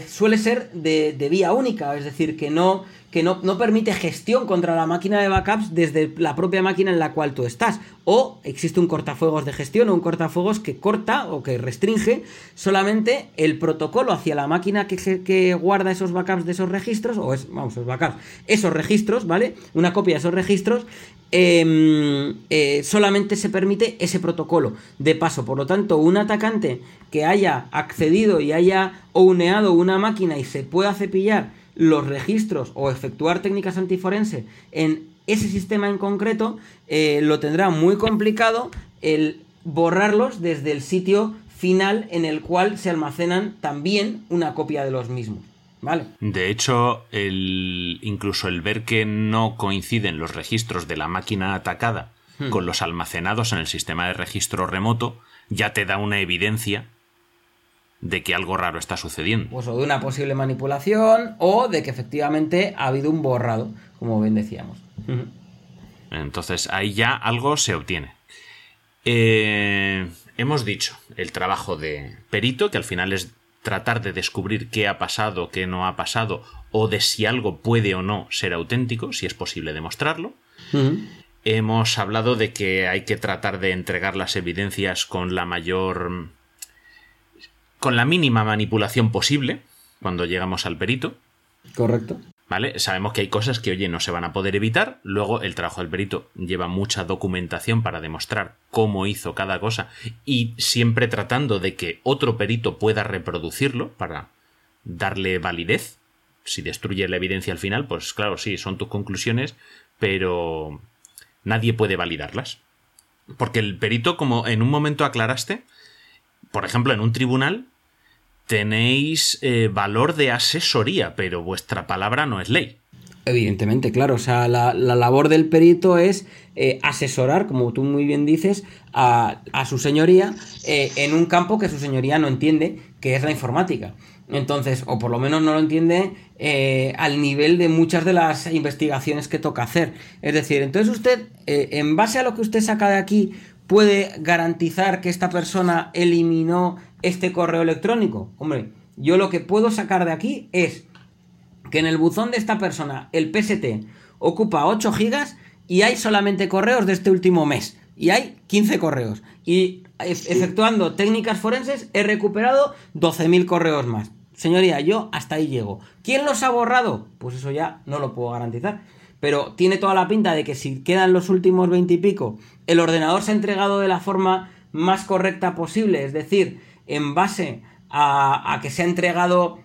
C: suele ser de vía única, es decir, que no, que no, no permite gestión contra la máquina de backups desde la propia máquina en la cual tú estás. O existe un cortafuegos de gestión o un cortafuegos que corta o que restringe solamente el protocolo hacia la máquina que, que guarda esos backups de esos registros, o es, vamos, esos backups, esos registros, ¿vale? Una copia de esos registros, eh, eh, solamente se permite ese protocolo de paso. Por lo tanto, un atacante que haya accedido y haya ouneado una máquina y se pueda cepillar los registros o efectuar técnicas antiforense en ese sistema en concreto, eh, lo tendrá muy complicado el borrarlos desde el sitio final en el cual se almacenan también una copia de los mismos. ¿Vale?
B: De hecho, el, incluso el ver que no coinciden los registros de la máquina atacada
C: Hmm.
B: con los almacenados en el sistema de registro remoto ya te da una evidencia de que algo raro está sucediendo.
C: Pues o de una posible manipulación o de que efectivamente ha habido un borrado, como bien decíamos.
B: Entonces ahí ya algo se obtiene. Eh, hemos dicho el trabajo de perito, que al final es tratar de descubrir qué ha pasado, qué no ha pasado, o de si algo puede o no ser auténtico, si es posible demostrarlo. Hemos hablado de que hay que tratar de entregar las evidencias con la mayor. Con la mínima manipulación posible cuando llegamos al perito.
C: Correcto.
B: ¿Vale? Sabemos que hay cosas que, oye, no se van a poder evitar. Luego, el trabajo del perito lleva mucha documentación para demostrar cómo hizo cada cosa y siempre tratando de que otro perito pueda reproducirlo para darle validez. Si destruye la evidencia al final, pues claro, sí, son tus conclusiones, pero nadie puede validarlas. Porque el perito, como en un momento aclaraste, por ejemplo, en un tribunal, tenéis eh, valor de asesoría, pero vuestra palabra no es ley.
C: Evidentemente, claro. O sea, la, la labor del perito es eh, asesorar, como tú muy bien dices, a, a su señoría eh, en un campo que su señoría no entiende, que es la informática. Entonces, o por lo menos no lo entiende al nivel de muchas de las investigaciones que toca hacer. Es decir, entonces usted, en base a lo que usted saca de aquí, puede garantizar que esta persona eliminó este correo electrónico. Hombre, yo lo que puedo sacar de aquí es que en el buzón de esta persona el PST ocupa 8 gigas y hay solamente correos de este último mes. Y hay 15 correos. Y efectuando técnicas forenses he recuperado 12.000 correos más. Señoría, yo hasta ahí llego. ¿Quién los ha borrado? Pues eso ya no lo puedo garantizar. Pero tiene toda la pinta de que si quedan los últimos 20 y pico, el ordenador se ha entregado de la forma más correcta posible. Es decir, en base a, que se ha entregado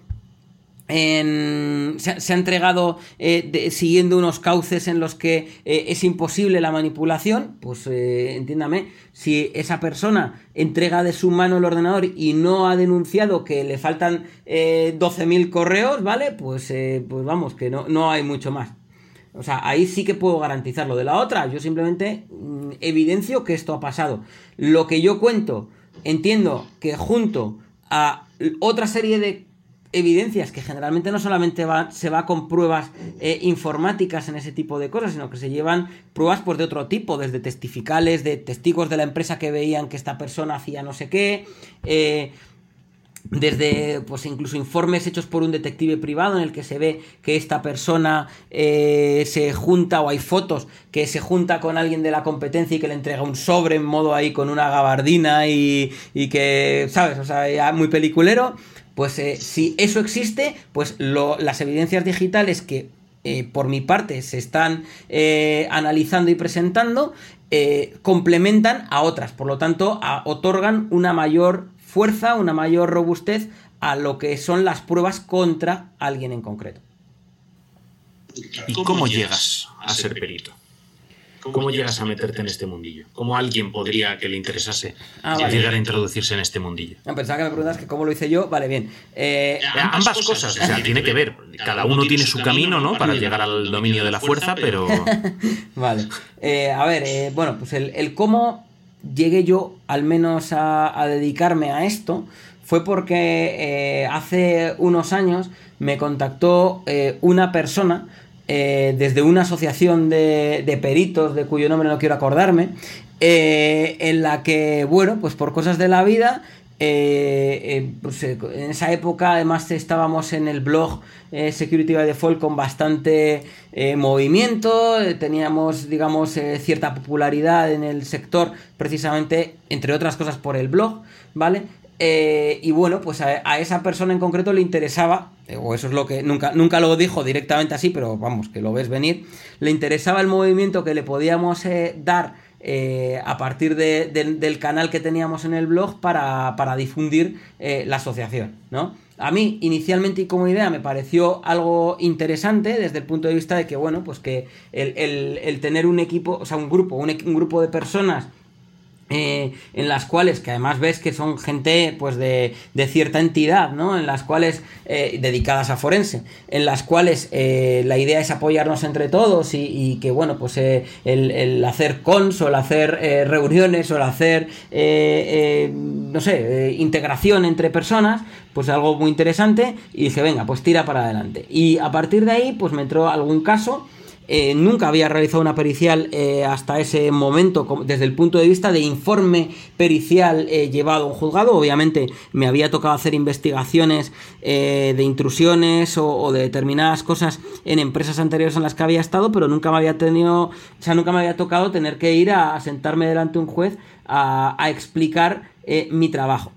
C: en- se, ha- entregado eh, siguiendo unos cauces en los que eh, es imposible la manipulación, pues eh, entiéndame, si esa persona entrega de su mano el ordenador y no ha denunciado que le faltan eh, 12.000 correos, ¿vale? Pues, pues vamos, que no, no hay mucho más. O sea, ahí sí que puedo garantizarlo. De la otra, yo simplemente mm, evidencio que esto ha pasado. Lo que yo cuento, entiendo que junto a otra serie de evidencias que generalmente no solamente va, se va con pruebas eh, informáticas en ese tipo de cosas, sino que se llevan pruebas pues, de otro tipo, desde testificales, de testigos de la empresa que veían que esta persona hacía no sé qué, eh, desde pues incluso informes hechos por un detective privado en el que se ve que esta persona eh, se junta o hay fotos que se junta con alguien de la competencia y que le entrega un sobre en modo ahí con una gabardina y, y que, ¿sabes? O sea, ya muy peliculero. Pues eh, si eso existe, pues las evidencias digitales que eh, por mi parte se están analizando y presentando complementan a otras, por lo tanto otorgan una mayor fuerza, una mayor robustez a lo que son las pruebas contra alguien en concreto.
B: ¿Y cómo llegas a ser perito? ¿Cómo llegas a meterte en este mundillo? ¿Cómo alguien podría que le interesase
C: Ah, vale.
B: llegar a introducirse en este mundillo?
C: No, pensaba que me preguntas que cómo lo hice yo, vale, bien. Eh,
B: Ambas cosas, o sea, tiene que ver. Cada uno tiene su camino, ¿no? Para llegar al dominio de la fuerza, pero
C: Vale. Eh, a ver, eh, bueno, pues el, el cómo llegué yo al menos a, a dedicarme a esto fue porque eh, hace unos años me contactó eh, una persona eh, desde una asociación de, de peritos, de cuyo nombre no quiero acordarme, en la que, bueno, pues por cosas de la vida eh, eh, pues, eh, en esa época además estábamos en el blog Security by Default con bastante movimiento, teníamos digamos cierta popularidad en el sector precisamente entre otras cosas por el blog, ¿vale? Y bueno, pues a, a esa persona en concreto le interesaba, o eso es lo que nunca, nunca lo dijo directamente así, pero vamos, que lo ves venir, le interesaba el movimiento que le podíamos dar eh, a partir de- del- canal que teníamos en el blog para, para difundir eh, la asociación, ¿no? A mí, inicialmente y como idea, me pareció algo interesante desde el punto de vista de que, bueno, pues que el, el- tener un equipo, o sea, un grupo, un grupo de personas eh, en las cuales, que además ves que son gente pues de, de cierta entidad, ¿no? En las cuales, eh, dedicadas a forense, en las cuales eh, la idea es apoyarnos entre todos y, y que, bueno, pues el, hacer cons o el hacer reuniones o el hacer, no sé, integración entre personas, pues algo muy interesante y dije, venga, pues tira para adelante. Y a partir de ahí, pues me entró algún caso eh, nunca había realizado una pericial eh, hasta ese momento desde el punto de vista de informe pericial eh, llevado a un juzgado. Obviamente me había tocado hacer investigaciones de intrusiones o, de determinadas cosas en empresas anteriores en las que había estado, pero nunca me había tenido, o sea, nunca me había tocado tener que ir a, sentarme delante de un juez a explicar mi trabajo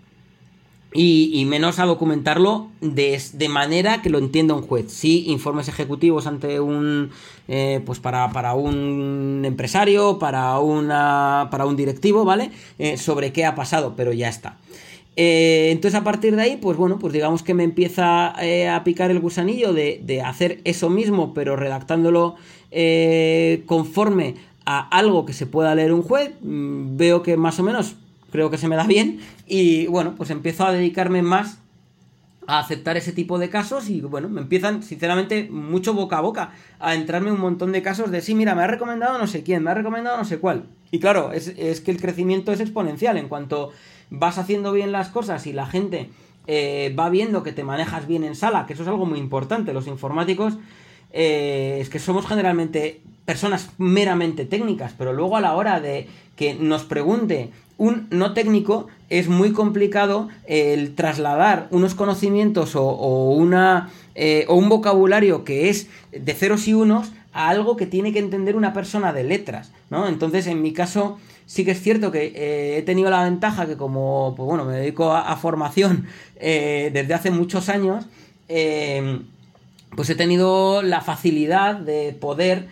C: y, menos a documentarlo de, de, manera que lo entienda un juez. Sí, informes ejecutivos ante un. Eh, pues para, para, un empresario, para, una, para un directivo, ¿vale? Eh, sobre qué ha pasado, pero ya está. Eh, entonces a partir de ahí, pues bueno, pues digamos que me empieza a picar el gusanillo de, de, hacer eso mismo, pero redactándolo conforme a algo que se pueda leer un juez. Mm, veo que más o menos creo que se me da bien y bueno, pues empiezo a dedicarme más a aceptar ese tipo de casos y bueno, me empiezan sinceramente mucho boca a boca a entrarme un montón de casos de sí, mira, me ha recomendado no sé quién, me ha recomendado no sé cuál. Y claro, es, que el crecimiento es exponencial en cuanto vas haciendo bien las cosas y la gente eh, va viendo que te manejas bien en sala, que eso es algo muy importante, los informáticos eh, es que somos generalmente personas meramente técnicas, pero luego a la hora de que nos pregunte un no técnico es muy complicado el trasladar unos conocimientos o, una, eh, o un vocabulario que es de ceros y unos a algo que tiene que entender una persona de letras, ¿no? Entonces, en mi caso, sí que es cierto que eh, he tenido la ventaja que como, pues bueno, me dedico a, formación eh, desde hace muchos años, pues he tenido la facilidad de poder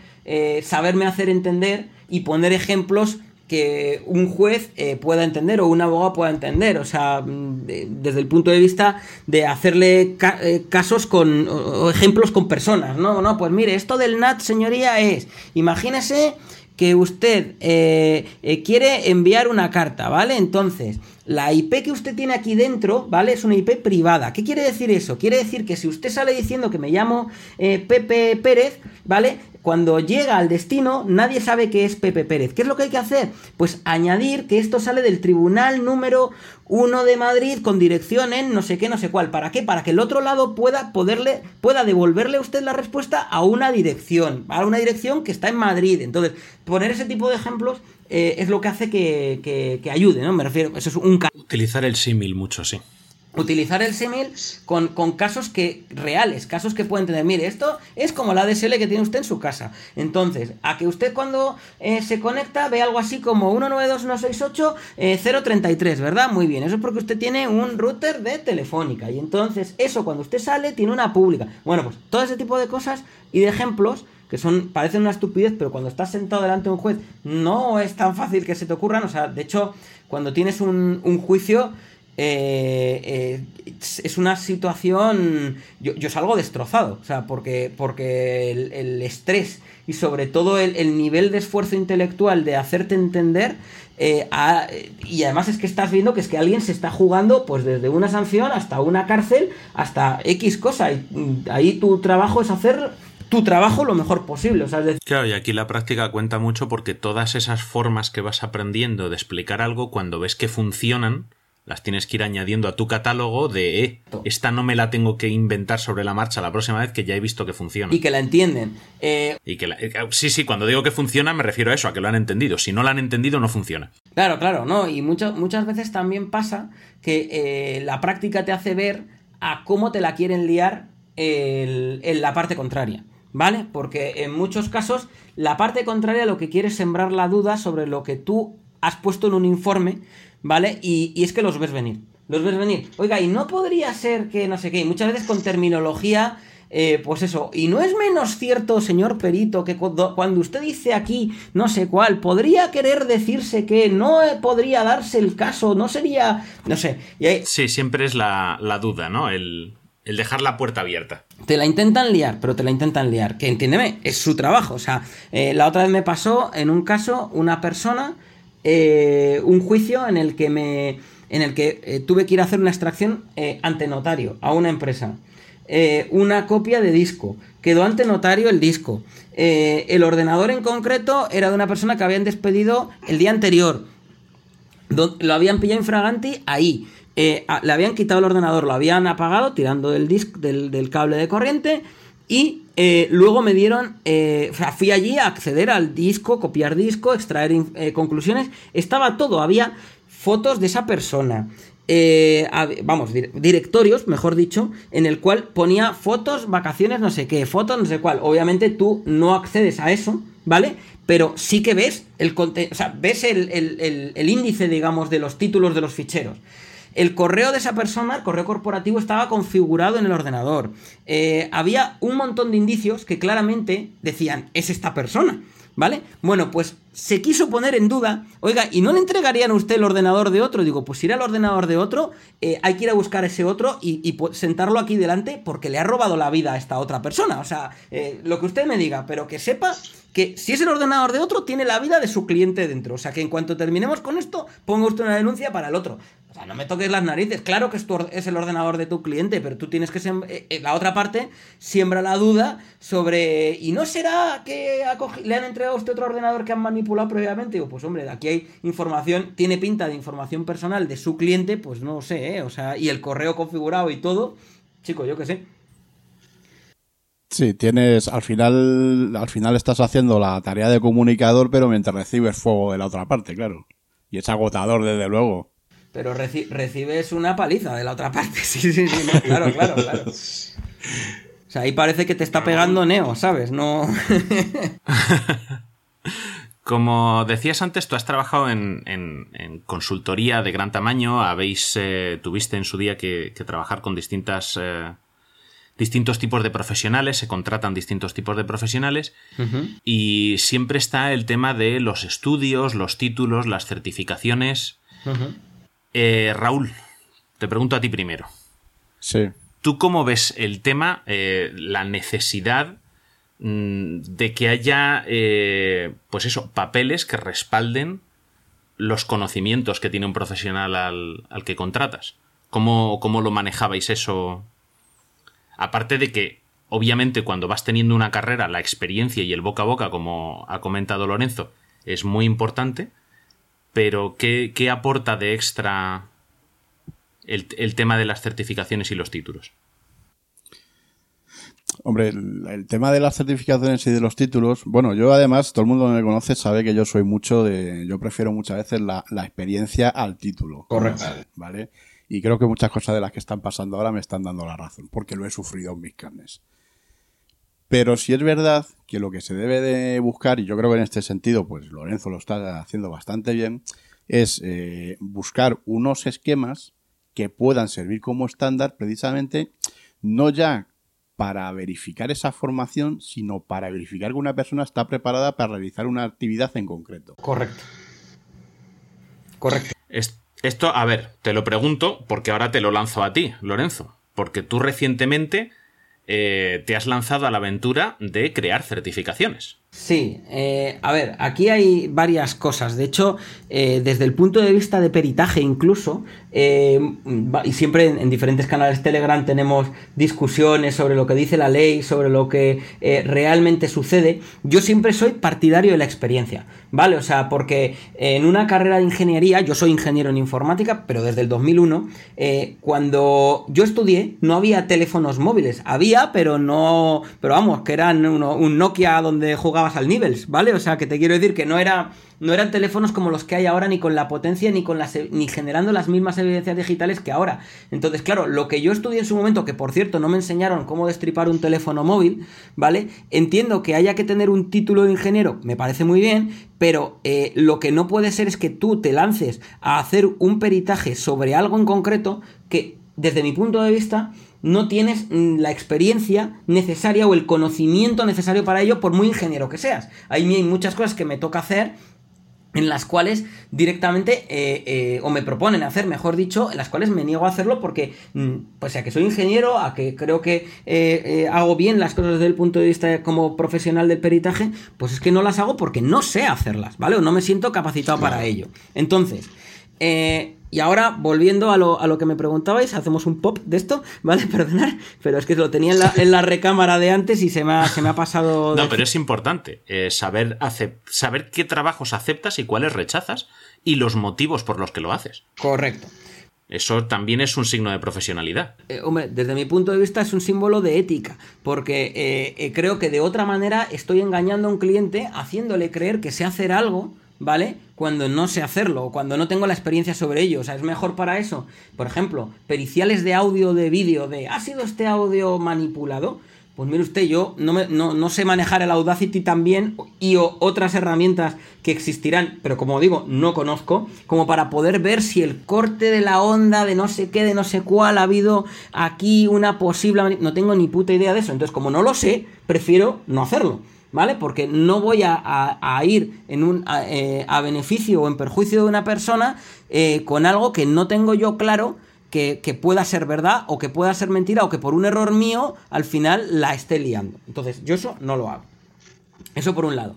C: saberme hacer entender y poner ejemplos que un juez eh, pueda entender o un abogado pueda entender, o sea, mm, desde el punto de vista de hacerle eh, casos con o ejemplos con personas, ¿no? No, pues mire, esto del NAT, señoría, es, imagínese que usted eh, quiere enviar una carta, ¿vale? Entonces, la IP que usted tiene aquí dentro, ¿vale? Es una IP privada. ¿Qué quiere decir eso? Quiere decir que si usted sale diciendo que me llamo Pepe Pérez, ¿vale? Cuando llega al destino, nadie sabe que es Pepe Pérez. ¿Qué es lo que hay que hacer? Pues añadir que esto sale del tribunal número 1 de Madrid con dirección en no sé qué, no sé cuál. ¿Para qué? Para que el otro lado pueda poderle, pueda devolverle a usted la respuesta a una dirección, a una dirección que está en Madrid. Entonces, poner ese tipo de ejemplos eh, es lo que hace que, ayude, ¿no? Me refiero, eso es un...
B: Utilizar el símil mucho, sí
C: utilizar el símil con, con, casos que reales, casos que pueden tener. Mire, esto es como la DSL que tiene usted en su casa. Entonces, a que usted cuando eh, se conecta ve algo así como 192.168.033, eh, ¿verdad? Muy bien, eso es porque usted tiene un router de telefónica. Y entonces, eso cuando usted sale tiene una pública. Bueno, pues todo ese tipo de cosas y de ejemplos que son parecen una estupidez, pero cuando estás sentado delante de un juez no es tan fácil que se te ocurran. O sea, de hecho, cuando tienes un, un juicio eh, eh, es una situación. Yo, salgo destrozado, o sea, porque, porque el, estrés y sobre todo el, nivel de esfuerzo intelectual de hacerte entender. Eh, y además es que estás viendo que es que alguien se está jugando pues desde una sanción hasta una cárcel hasta X cosa. Y mm, ahí tu trabajo es hacer tu trabajo lo mejor posible. O sea,
B: Claro, y aquí la práctica cuenta mucho porque todas esas formas que vas aprendiendo de explicar algo, cuando ves que funcionan, las tienes que ir añadiendo a tu catálogo de, eh, esta no me la tengo que inventar sobre la marcha la próxima vez que ya he visto que funciona.
C: Y que la entienden. Eh,
B: y que eh, sí, sí, cuando digo que funciona me refiero a eso, a que lo han entendido. Si no lo han entendido, no funciona.
C: Claro, claro, no. Y muchas veces también pasa que eh, la práctica te hace ver a cómo te la quieren liar en la parte contraria. ¿Vale? Porque en muchos casos la parte contraria lo que quiere es sembrar la duda sobre lo que tú has puesto en un informe ¿vale? Y, es que los ves venir. Los ves venir. Oiga, y no podría ser que no sé qué. Muchas veces con terminología. Eh, pues eso, y no es menos cierto, señor Perito, que cuando, usted dice aquí no sé cuál, podría querer decirse que no podría darse el caso, no sería, no sé.
B: Sí, siempre es la, duda, ¿no? El, dejar la puerta abierta.
C: Te la intentan liar, pero te la intentan liar. Que entiéndeme, es su trabajo. O sea, eh, la otra vez me pasó en un caso una persona eh, un juicio en el que me en el que eh, tuve que ir a hacer una extracción eh, ante notario a una empresa. Una copia de disco. Quedó ante notario el disco. El ordenador en concreto era de una persona que habían despedido el día anterior. Lo habían pillado infraganti ahí. Le habían quitado el ordenador, lo habían apagado tirando del, disc, del, del cable de corriente. Y eh, luego me dieron. eh, fui allí a acceder al disco, copiar disco, extraer eh, conclusiones. Estaba todo, había fotos de esa persona. eh, vamos, dir- directorios, mejor dicho, en el cual ponía fotos, vacaciones, no sé qué, fotos, no sé cuál. Obviamente tú no accedes a eso, ¿vale? Pero sí que ves el conte- o sea, ves el- el índice, digamos, de los títulos de los ficheros. El correo de esa persona, el correo corporativo, estaba configurado en el ordenador. Eh, había un montón de indicios que claramente decían, es esta persona, ¿vale? Bueno, pues se quiso poner en duda, oiga, ¿y no le entregarían a usted el ordenador de otro? Digo, pues ir al ordenador de otro, eh, hay que ir a buscar ese otro y, pues, sentarlo aquí delante porque le ha robado la vida a esta otra persona. O sea, eh, lo que usted me diga, pero que sepa que si es el ordenador de otro, tiene la vida de su cliente dentro. O sea, que en cuanto terminemos con esto, ponga usted una denuncia para el otro. O sea, no me toques las narices. Claro que es, es el ordenador de tu cliente, pero tú tienes que... eh, eh, la otra parte siembra la duda sobre... ¿Y no será que le han entregado a usted otro ordenador que han manipulado previamente? Digo, pues hombre, aquí hay información, tiene pinta de información personal de su cliente, pues no sé, ¿eh? O sea, y el correo configurado y todo. Chico, yo qué sé.
D: Sí, tienes, al final, al final estás haciendo la tarea de comunicador, pero mientras recibes fuego de la otra parte, claro. Y es agotador, desde luego.
C: Pero reci- recibes una paliza de la otra parte. Sí, sí, sí. no, claro, claro, claro. O sea, ahí parece que te está pegando Neo, ¿sabes? No.
B: Como decías antes, tú has trabajado en, en- en consultoría de gran tamaño, habéis, eh, tuviste en su día que, que trabajar con distintas, eh, distintos tipos de profesionales, se contratan distintos tipos de profesionales y siempre está el tema de los estudios, los títulos, las certificaciones. Eh, Raúl, te pregunto a ti primero.
D: Sí.
B: ¿Tú cómo ves el tema, eh, la necesidad mm, de que haya, eh, pues eso, papeles que respalden los conocimientos que tiene un profesional al, al que contratas? ¿Cómo, ¿Cómo lo manejabais eso? Aparte de que, obviamente, cuando vas teniendo una carrera, la experiencia y el boca a boca, como ha comentado Lorenzo, es muy importante, pero ¿qué, qué aporta de extra el, el tema de las certificaciones y los títulos?
D: Hombre, el, el tema de las certificaciones y de los títulos, bueno, yo además, todo el mundo que me conoce sabe que yo soy mucho de, yo prefiero muchas veces la, la experiencia al título.
C: Correcto.
D: ¿Vale? Y creo que muchas cosas de las que están pasando ahora me están dando la razón, porque lo he sufrido en mis carnes. Pero si es verdad que lo que se debe de buscar, y yo creo que en este sentido, pues Lorenzo lo está haciendo bastante bien, es eh, buscar unos esquemas que puedan servir como estándar precisamente no ya para verificar esa formación, sino para verificar que una persona está preparada para realizar una actividad en concreto.
C: Correcto. Correcto.
B: Es- Esto, a ver, te lo pregunto porque ahora te lo lanzo a ti, Lorenzo. Porque tú recientemente eh, te has lanzado a la aventura de crear certificaciones.
C: Sí, eh, a ver, aquí hay varias cosas. De hecho, eh, desde el punto de vista de peritaje incluso, eh, y siempre en, en diferentes canales Telegram tenemos discusiones sobre lo que dice la ley, sobre lo que realmente sucede, yo siempre soy partidario de la experiencia, ¿vale? O sea, porque en una carrera de ingeniería, yo soy ingeniero en informática, pero desde el 2001, eh, cuando yo estudié no había teléfonos móviles, había, pero no, pero vamos, que eran un Nokia donde al Nibbles, ¿vale? O sea, que te quiero decir que no era no eran teléfonos como los que hay ahora ni con la potencia ni con las e- ni generando las mismas evidencias digitales que ahora. Entonces, claro, lo que yo estudié en su momento, que por cierto no me enseñaron cómo destripar un teléfono móvil, ¿vale? Entiendo que haya que tener un título de ingeniero, me parece muy bien, pero eh, lo que no puede ser es que tú te lances a hacer un peritaje sobre algo en concreto que, desde mi punto de vista, no tienes mm, la experiencia necesaria o el conocimiento necesario para ello, por muy ingeniero que seas. Ahí hay muchas cosas que me toca hacer en las cuales directamente, eh, eh, o me proponen hacer, mejor dicho, en las cuales me niego a hacerlo porque, mm, pues a que soy ingeniero, a que creo que eh, hago bien las cosas desde el punto de vista como profesional del peritaje, pues es que no las hago porque no sé hacerlas, ¿vale? O no me siento capacitado para ello. Entonces, y ahora, volviendo a lo, a lo, que me preguntabais, hacemos un pop de esto, ¿vale? Perdonad, pero es que lo tenía en la, en la recámara de antes y se me ha, se me ha pasado...
B: No, pero es importante eh, saber, saber qué trabajos aceptas y cuáles rechazas y los motivos por los que lo haces.
C: Correcto.
B: Eso también es un signo de profesionalidad.
C: Eh, hombre, desde mi punto de vista es un símbolo de ética, porque eh, creo que de otra manera estoy engañando a un cliente haciéndole creer que sé hacer algo ¿vale? Cuando no sé hacerlo o cuando no tengo la experiencia sobre ello. O sea, es mejor para eso. Por ejemplo, periciales de audio, de vídeo, de ¿ha sido este audio manipulado? Pues mire usted, yo no, me, no, sé manejar el Audacity también y otras herramientas que existirán, pero como digo, no conozco, como para poder ver si el corte de la onda de no sé qué, de no sé cuál, ha habido aquí una posible... No tengo ni puta idea de eso. Entonces, como no lo sé, prefiero no hacerlo. ¿Vale? Porque no voy a, ir en un, eh, a, beneficio o en perjuicio de una persona eh, con algo que no tengo yo claro que, pueda ser verdad o que pueda ser mentira o que por un error mío al final la esté liando. Entonces, yo eso no lo hago. Eso por un lado.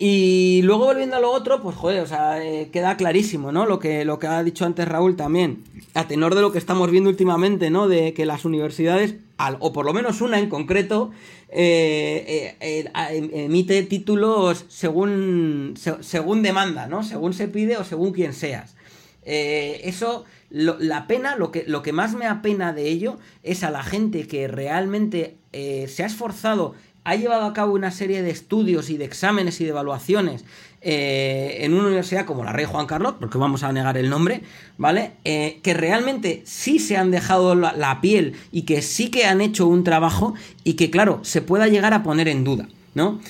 C: Y luego volviendo a lo otro, pues joder, o sea, eh, queda clarísimo, ¿no? Lo que, lo que ha dicho antes Raúl también, a tenor de lo que estamos viendo últimamente, ¿no? De que las universidades, o por lo menos una en concreto, eh, eh, em, emite títulos según, según demanda, ¿no? Según se pide o según quien seas. eso, la pena, lo que, lo que más me apena de ello es a la gente que realmente se ha esforzado ha llevado a cabo una serie de estudios y de exámenes y de evaluaciones eh, en una universidad como la Rey Juan Carlos, porque vamos a negar el nombre, ¿vale? Eh, que realmente sí se han dejado la, piel y que sí que han hecho un trabajo y que, claro, se pueda llegar a poner en duda, ¿no?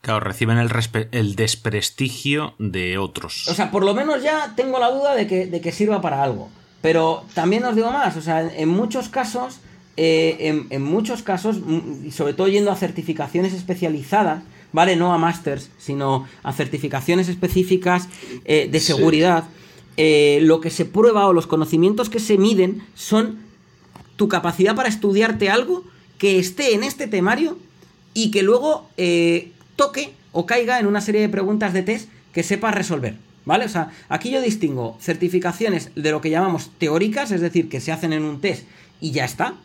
B: Claro, reciben el, el, desprestigio de otros.
C: O sea, por lo menos ya tengo la duda de que, de que sirva para algo. Pero también os digo más, o sea, en muchos casos eh, en, muchos casos, mm, sobre todo yendo a certificaciones especializadas, ¿vale? No a masters, sino a certificaciones específicas eh, de seguridad, eh, lo que se prueba o los conocimientos que se miden son tu capacidad para estudiarte algo que esté en este temario y que luego toque o caiga en una serie de preguntas de test que sepas resolver. ¿Vale? O sea, aquí yo distingo certificaciones de lo que llamamos teóricas, es decir, que se hacen en un test y ya está,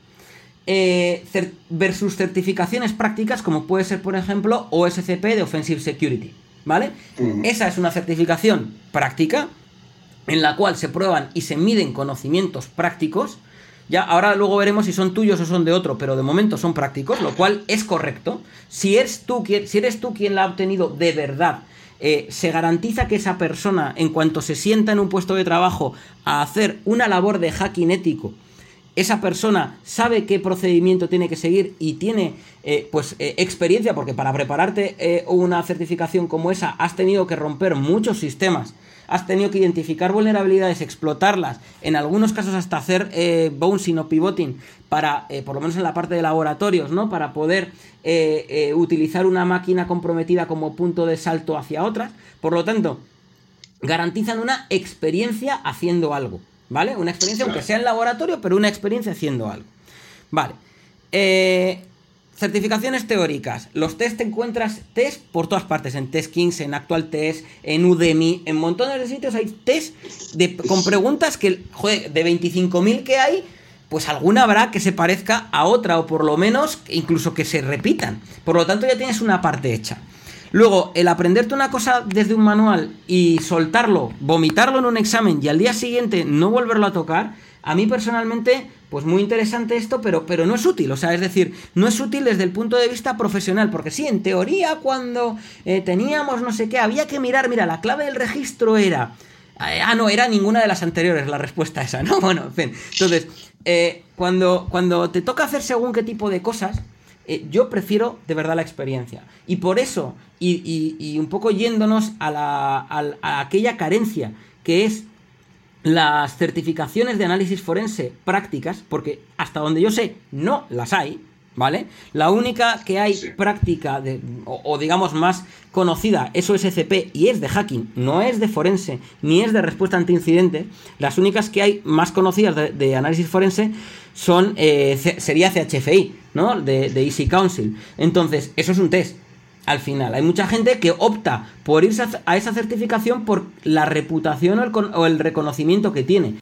C: eh, versus certificaciones prácticas como puede ser, por ejemplo, OSCP de Offensive Security. ¿Vale? Esa es una certificación práctica en la cual se prueban y se miden conocimientos prácticos. Ya, ahora luego veremos si son tuyos o son de otro, pero de momento son prácticos, lo cual es correcto. Si eres tú quien, si eres tú quien la ha obtenido de verdad, eh, se garantiza que esa persona, en cuanto se sienta en un puesto de trabajo a hacer una labor de hacking ético, esa persona sabe qué procedimiento tiene que seguir y tiene eh, pues eh, experiencia, porque para prepararte eh, una certificación como esa has tenido que romper muchos sistemas, has tenido que identificar vulnerabilidades, explotarlas, en algunos casos hasta hacer bouncing o pivoting para, por lo menos en la parte de laboratorios, ¿no? Para poder utilizar una máquina comprometida como punto de salto hacia otras. Por lo tanto, garantizan una experiencia haciendo algo. ¿Vale? Una experiencia, aunque sea en laboratorio, pero una experiencia haciendo algo. Vale. Eh, certificaciones teóricas. Los test te encuentras test por todas partes. En Test Kings, en Actual Test, en Udemy. En montones de sitios hay test de, con preguntas que, joder, de 25.000 que hay, pues alguna habrá que se parezca a otra, o por lo menos incluso que se repitan. Por lo tanto, ya tienes una parte hecha. Luego, el aprenderte una cosa desde un manual y soltarlo, vomitarlo en un examen y al día siguiente no volverlo a tocar, a mí personalmente, pues muy interesante esto, pero, pero no es útil. O sea, es decir, no es útil desde el punto de vista profesional, porque sí, en teoría, cuando eh, teníamos no sé qué, había que mirar, mira, la clave del registro era. Eh, ah, no, era ninguna de las anteriores la respuesta esa, ¿no? Bueno, en fin. Entonces, eh, cuando, cuando te toca hacer según qué tipo de cosas, eh, yo prefiero de verdad la experiencia. Y por eso, y, un poco yéndonos a, la, a, aquella carencia que es las certificaciones de análisis forense prácticas, porque hasta donde yo sé no las hay, ¿vale? La única que hay práctica de, o, o, digamos más conocida es OSCP y es de hacking, no es de forense ni es de respuesta ante incidentes. Las únicas que hay más conocidas de, de análisis forense son eh, sería CHFI, ¿no? De, de Easy Council. Entonces, eso es un test. Al final, hay mucha gente que opta por irse a esa certificación por la reputación o el, o el reconocimiento que tiene.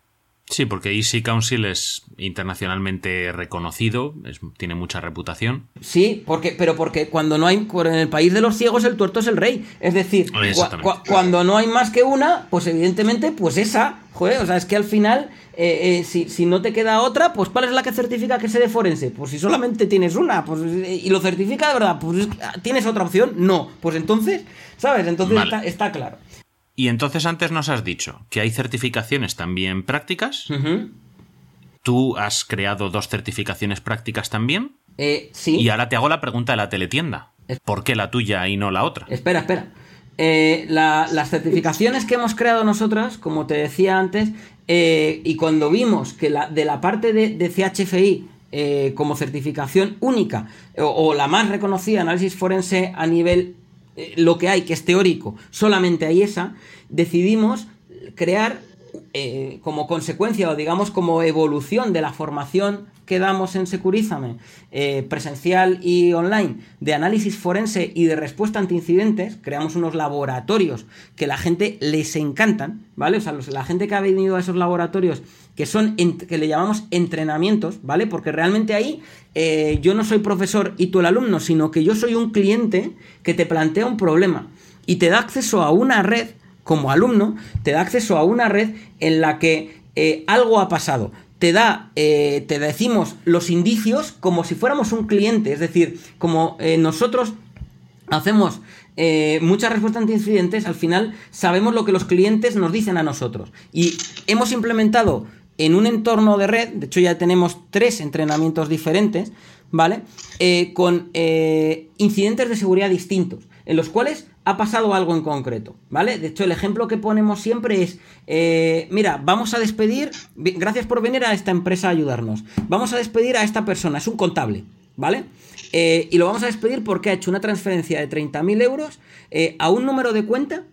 B: Sí, porque Easy Council es internacionalmente reconocido, es, tiene mucha reputación.
C: Sí, porque, pero porque cuando no hay, en el país de los ciegos el tuerto es el rey. Es decir, cu cu cuando no hay más que una, pues evidentemente, pues esa, joder, o sea, es que al final, eh, eh, si, si, no te queda otra, pues ¿cuál es la que certifica que se de forense? Pues si solamente tienes una, pues y lo certifica de verdad, pues ¿tienes otra opción? No, pues entonces, ¿sabes? Entonces vale. está, está claro.
B: Y entonces antes nos has dicho que hay certificaciones también prácticas. Uh -huh. Tú has creado dos certificaciones prácticas también.
C: Eh, sí.
B: Y ahora te hago la pregunta de la teletienda. ¿Por qué la tuya y no la otra?
C: Espera, espera. Eh, la, las certificaciones que hemos creado nosotras, como te decía antes, eh, y cuando vimos que la, de la parte de, de CHFI eh, como certificación única o, o, la más reconocida análisis forense a nivel eh, lo que hay, que es teórico, solamente hay esa, decidimos crear eh, como consecuencia o digamos como evolución de la formación que damos en Securízame, eh, presencial y online, de análisis forense y de respuesta ante incidentes, creamos unos laboratorios que la gente les encantan, ¿vale? O sea, los, la gente que ha venido a esos laboratorios, que son, que le llamamos entrenamientos, ¿vale? Porque realmente ahí eh, yo no soy profesor y tú el alumno, sino que yo soy un cliente que te plantea un problema y te da acceso a una red, como alumno, te da acceso a una red en la que eh, algo ha pasado te da, eh, te decimos los indicios como si fuéramos un cliente, es decir, como nosotros hacemos muchas respuestas ante incidentes, al final sabemos lo que los clientes nos dicen a nosotros. Y hemos implementado en un entorno de red, de hecho ya tenemos tres entrenamientos diferentes, ¿vale? con incidentes de seguridad distintos, en los cuales ha pasado algo en concreto, ¿vale? De hecho, el ejemplo que ponemos siempre es, eh, mira, vamos a despedir, gracias por venir a esta empresa a ayudarnos, vamos a despedir a esta persona, es un contable, ¿vale? Eh, y lo vamos a despedir porque ha hecho una transferencia de 30.000 euros eh, a un número de cuenta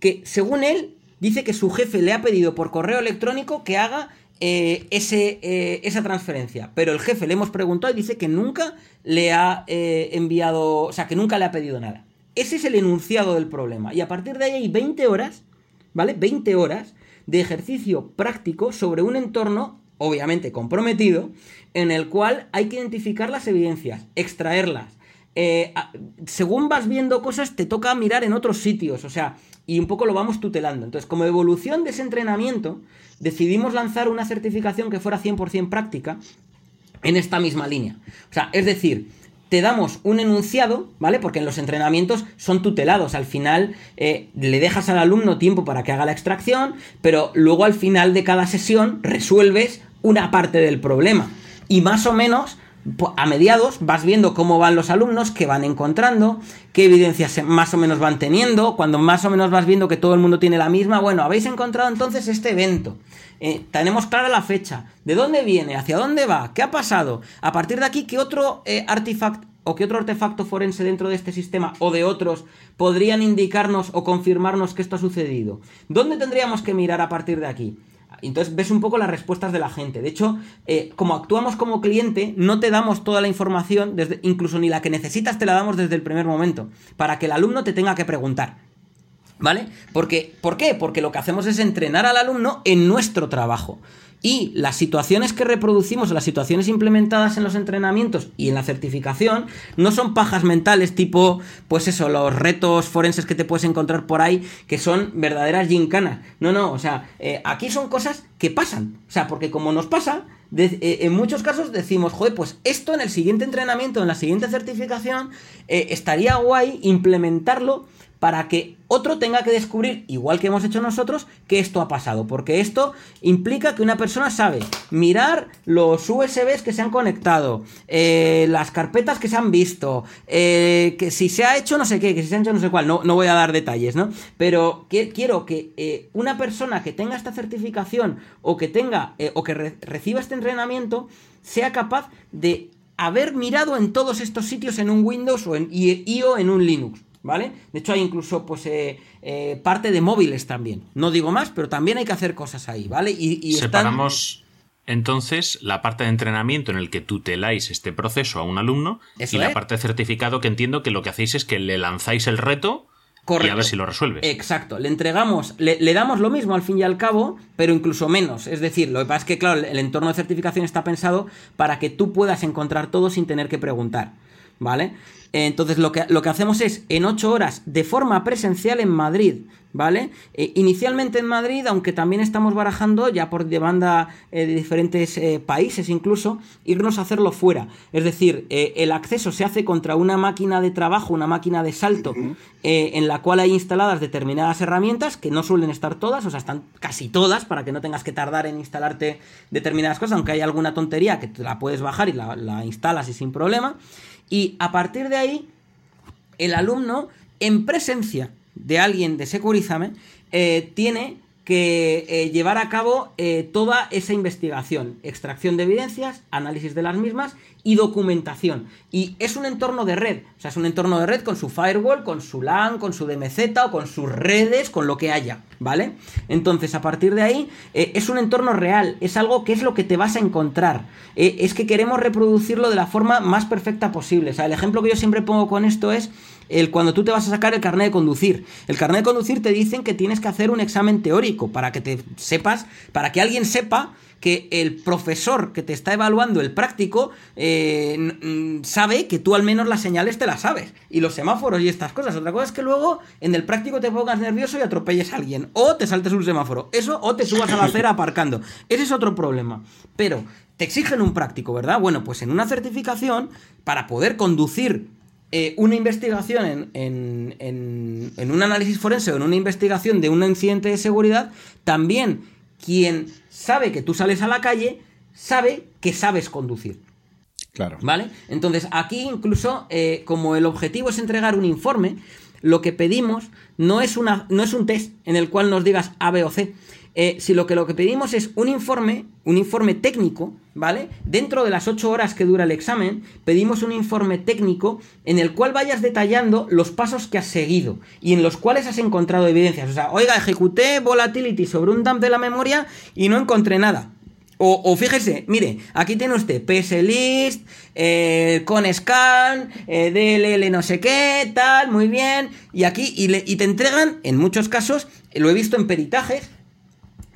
C: que, según él, dice que su jefe le ha pedido por correo electrónico que haga eh, ese, eh, esa transferencia. Pero el jefe le hemos preguntado y dice que nunca le ha eh, enviado, o sea, que nunca le ha pedido nada. Ese es el enunciado del problema. Y a partir de ahí hay 20 horas, ¿vale? 20 horas de ejercicio práctico sobre un entorno, obviamente comprometido, en el cual hay que identificar las evidencias, extraerlas. Según vas viendo cosas, te toca mirar en otros sitios, o sea, y un poco lo vamos tutelando. Entonces, como evolución de ese entrenamiento, decidimos lanzar una certificación que fuera 100% práctica en esta misma línea. O sea, es decir, te damos un enunciado, ¿vale? Porque en los entrenamientos son tutelados. Al final eh, le dejas al alumno tiempo para que haga la extracción, pero luego al final de cada sesión resuelves una parte del problema. Y más o menos a mediados vas viendo cómo van los alumnos, qué van encontrando, qué evidencias más o menos van teniendo, cuando más o menos vas viendo que todo el mundo tiene la misma, bueno, habéis encontrado entonces este evento. Eh, tenemos clara la fecha, de dónde viene, hacia dónde va, qué ha pasado. A partir de aquí, ¿qué otro eh, artefacto o qué otro artefacto forense dentro de este sistema o de otros podrían indicarnos o confirmarnos que esto ha sucedido? ¿Dónde tendríamos que mirar a partir de aquí? Entonces ves un poco las respuestas de la gente. De hecho, eh, como actuamos como cliente, no te damos toda la información, desde, incluso ni la que necesitas te la damos desde el primer momento, para que el alumno te tenga que preguntar. ¿Vale? Porque, ¿Por qué? Porque lo que hacemos es entrenar al alumno en nuestro trabajo. Y las situaciones que reproducimos, las situaciones implementadas en los entrenamientos y en la certificación, no son pajas mentales tipo, pues eso, los retos forenses que te puedes encontrar por ahí, que son verdaderas gincanas. No, no, o sea, eh, aquí son cosas que pasan. O sea, porque como nos pasa, eh, en muchos casos decimos, joder, pues esto en el siguiente entrenamiento, en la siguiente certificación, eh, estaría guay implementarlo para que otro tenga que descubrir, igual que hemos hecho nosotros, que esto ha pasado. Porque esto implica que una persona sabe mirar los USBs que se han conectado, eh, las carpetas que se han visto, eh, que si se ha hecho no sé qué, que si se ha hecho no sé cuál, no, no voy a dar detalles, ¿no? Pero quiero que eh, una persona que tenga esta certificación o que tenga o que re reciba este entrenamiento sea capaz de haber mirado en todos estos sitios en un Windows o en, o en un Linux. ¿Vale? De hecho, hay incluso pues eh, eh, parte de móviles también. No digo más, pero también hay que hacer cosas ahí, ¿vale? Y, y están-
B: Separamos entonces la parte de entrenamiento en el que tuteláis este proceso a un alumno
C: Eso
B: y la parte de certificado que entiendo que lo que hacéis es que le lanzáis el reto y a ver si lo resuelves.
C: Exacto, le entregamos, le, le damos lo mismo al fin y al cabo, pero incluso menos. Es decir, lo que pasa es que, claro, el entorno de certificación está pensado para que tú puedas encontrar todo sin tener que preguntar. ¿Vale? Entonces lo que, lo que hacemos es en 8 horas de forma presencial en Madrid, ¿vale? Eh, inicialmente en Madrid, aunque también estamos barajando, ya por demanda eh, de diferentes eh, países incluso, irnos a hacerlo fuera. Es decir, el acceso se hace contra una máquina de trabajo, una máquina de salto, en la cual hay instaladas determinadas herramientas, que no suelen estar todas, o sea, están casi todas, para que no tengas que tardar en instalarte determinadas cosas, aunque hay alguna tontería que te la puedes bajar y la, la instalas y sin problema. Y a partir de ahí, el alumno, en presencia de alguien de Securízame, eh, tiene que eh, llevar a cabo eh, toda esa investigación, extracción de evidencias, análisis de las mismas y documentación. Y es un entorno de red, o sea, es un entorno de red con su firewall, con su LAN, con su DMZ o con sus redes, con lo que haya, ¿vale? Entonces, a partir de ahí, eh, es un entorno real, es algo que es lo que te vas a encontrar. Es que queremos reproducirlo de la forma más perfecta posible. O sea, el ejemplo que yo siempre pongo con esto es el cuando tú te vas a sacar el carnet de conducir. El carnet de conducir te dicen que tienes que hacer un examen teórico para que te sepas, para que alguien sepa que el profesor que te está evaluando el práctico eh, sabe que tú al menos las señales te las sabes. Y los semáforos y estas cosas. Otra cosa es que luego en el práctico te pongas nervioso y atropelles a alguien. O te saltes un semáforo. Eso o te subas a la acera aparcando. Ese es otro problema. Pero te exigen un práctico, ¿verdad? Bueno, pues en una certificación, para poder conducir eh, una investigación en, en- en- en un análisis forense o en una investigación de un incidente de seguridad, también quien sabe que tú sales a la calle sabe que sabes conducir.
D: Claro.
C: ¿Vale? Entonces, aquí incluso, eh, como el objetivo es entregar un informe, lo que pedimos no es, una, no es un test en el cual nos digas A, B o C, eh, sino que lo que pedimos es un informe, un informe técnico, ¿vale? Dentro de las 8 horas que dura el examen, pedimos un informe técnico en el cual vayas detallando los pasos que has seguido y en los cuales has encontrado evidencias. O sea, oiga, ejecuté volatility sobre un dump de la memoria y no encontré nada. O, o fíjese, mire, aquí tiene usted PS List, eh, con scan, eh, DLL no sé qué, tal, muy bien. Y aquí, y, le- y te entregan, en muchos casos, lo he visto en peritajes,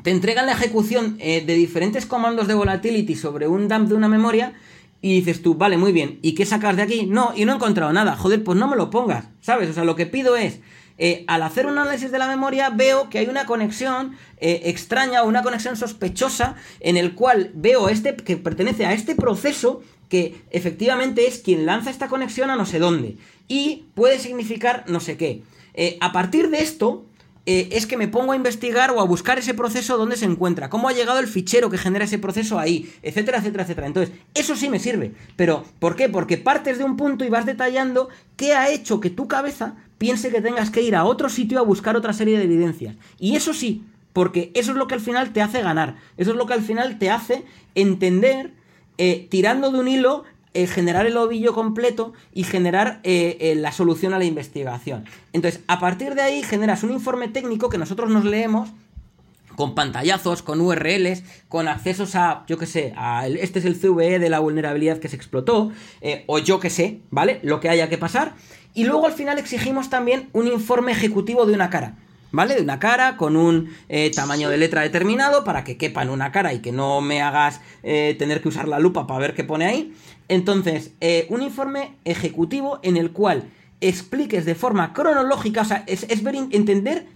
C: te entregan la ejecución eh, de diferentes comandos de volatility sobre un dump de una memoria y dices tú, vale, muy bien, ¿y qué sacas de aquí? No, y no he encontrado nada, joder, pues no me lo pongas, ¿sabes? O sea, lo que pido es, eh, al hacer un análisis de la memoria veo que hay una conexión eh, extraña o una conexión sospechosa en el cual veo este que pertenece a este proceso que efectivamente es quien lanza esta conexión a no sé dónde y puede significar no sé qué. A partir de esto, eh, es que me pongo a investigar o a buscar ese proceso donde se encuentra, cómo ha llegado el fichero que genera ese proceso ahí, etcétera, etcétera, etcétera. Entonces, eso sí me sirve. Pero, ¿por qué? Porque partes de un punto y vas detallando qué ha hecho que tu cabeza piense que tengas que ir a otro sitio a buscar otra serie de evidencias. Y eso sí, porque eso es lo que al final te hace ganar. Eso es lo que al final te hace entender, eh, tirando de un hilo, eh, generar el ovillo completo y generar eh, eh, la solución a la investigación. Entonces, a partir de ahí generas un informe técnico que nosotros nos leemos con pantallazos, con URLs, con accesos a, yo que sé, a el- este es el CVE de la vulnerabilidad que se explotó, o yo que sé, ¿vale? Lo que haya que pasar. Y luego al final exigimos también un informe ejecutivo de una cara. ¿Vale? De una cara con un tamaño de letra determinado para que quepa en una cara y que no me hagas tener que usar la lupa para ver qué pone ahí. Entonces, eh, un informe ejecutivo en el cual expliques de forma cronológica, o sea, es, ver, entender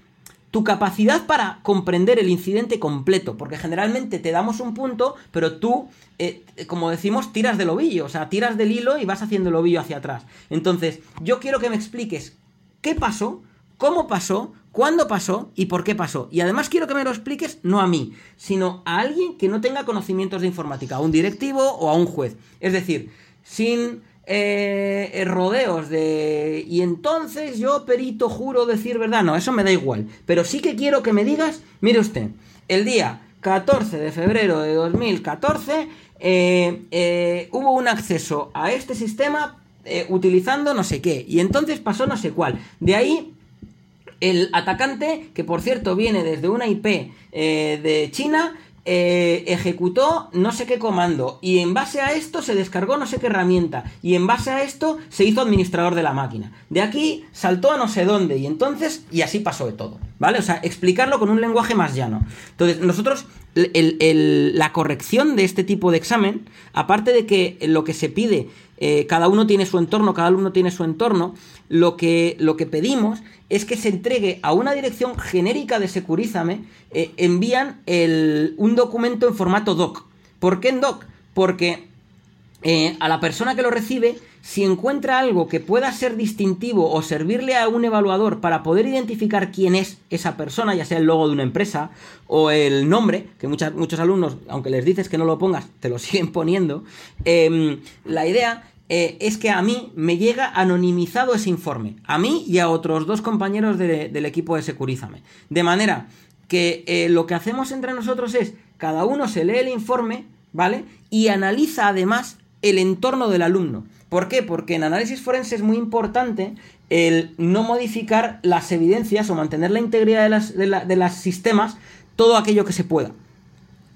C: tu capacidad para comprender el incidente completo, porque generalmente te damos un punto, pero tú, eh, como decimos, tiras del ovillo, o sea, tiras del hilo y vas haciendo el ovillo hacia atrás. Entonces, yo quiero que me expliques qué pasó, cómo pasó, cuándo pasó y por qué pasó. Y además quiero que me lo expliques no a mí, sino a alguien que no tenga conocimientos de informática, a un directivo o a un juez. Es decir, sin eh, rodeos de... Y entonces yo, perito, juro decir verdad. No, eso me da igual. Pero sí que quiero que me digas, mire usted, el día 14 de febrero de 2014, eh, eh, hubo un acceso a este sistema utilizando no sé qué, y entonces pasó no sé cuál. De ahí el atacante, que por cierto viene desde una IP eh, de China, eh, ejecutó no sé qué comando y en base a esto se descargó no sé qué herramienta y en base a esto se hizo administrador de la máquina. De aquí saltó a no sé dónde y entonces y así pasó de todo, ¿vale? O sea, explicarlo con un lenguaje más llano. Entonces, nosotros el- la corrección de este tipo de examen, aparte de que lo que se pide, eh, cada uno tiene su entorno, cada alumno tiene su entorno, lo que, lo que pedimos es que se entregue a una dirección genérica de Securízame, eh, envían el- un documento en formato doc. ¿Por qué en doc? Porque eh, a la persona que lo recibe, si encuentra algo que pueda ser distintivo o servirle a un evaluador para poder identificar quién es esa persona, ya sea el logo de una empresa o el nombre, que muchos alumnos, aunque les dices que no lo pongas, te lo siguen poniendo, em, la idea eh, es que a mí me llega anonimizado ese informe, a mí y a otros dos compañeros de- del equipo de Securízame. De manera que eh, lo que hacemos entre nosotros es, cada uno se lee el informe, ¿vale? Y analiza además el entorno del alumno. ¿Por qué? Porque en análisis forense es muy importante el no modificar las evidencias o mantener la integridad de las, de sistemas todo aquello que se pueda.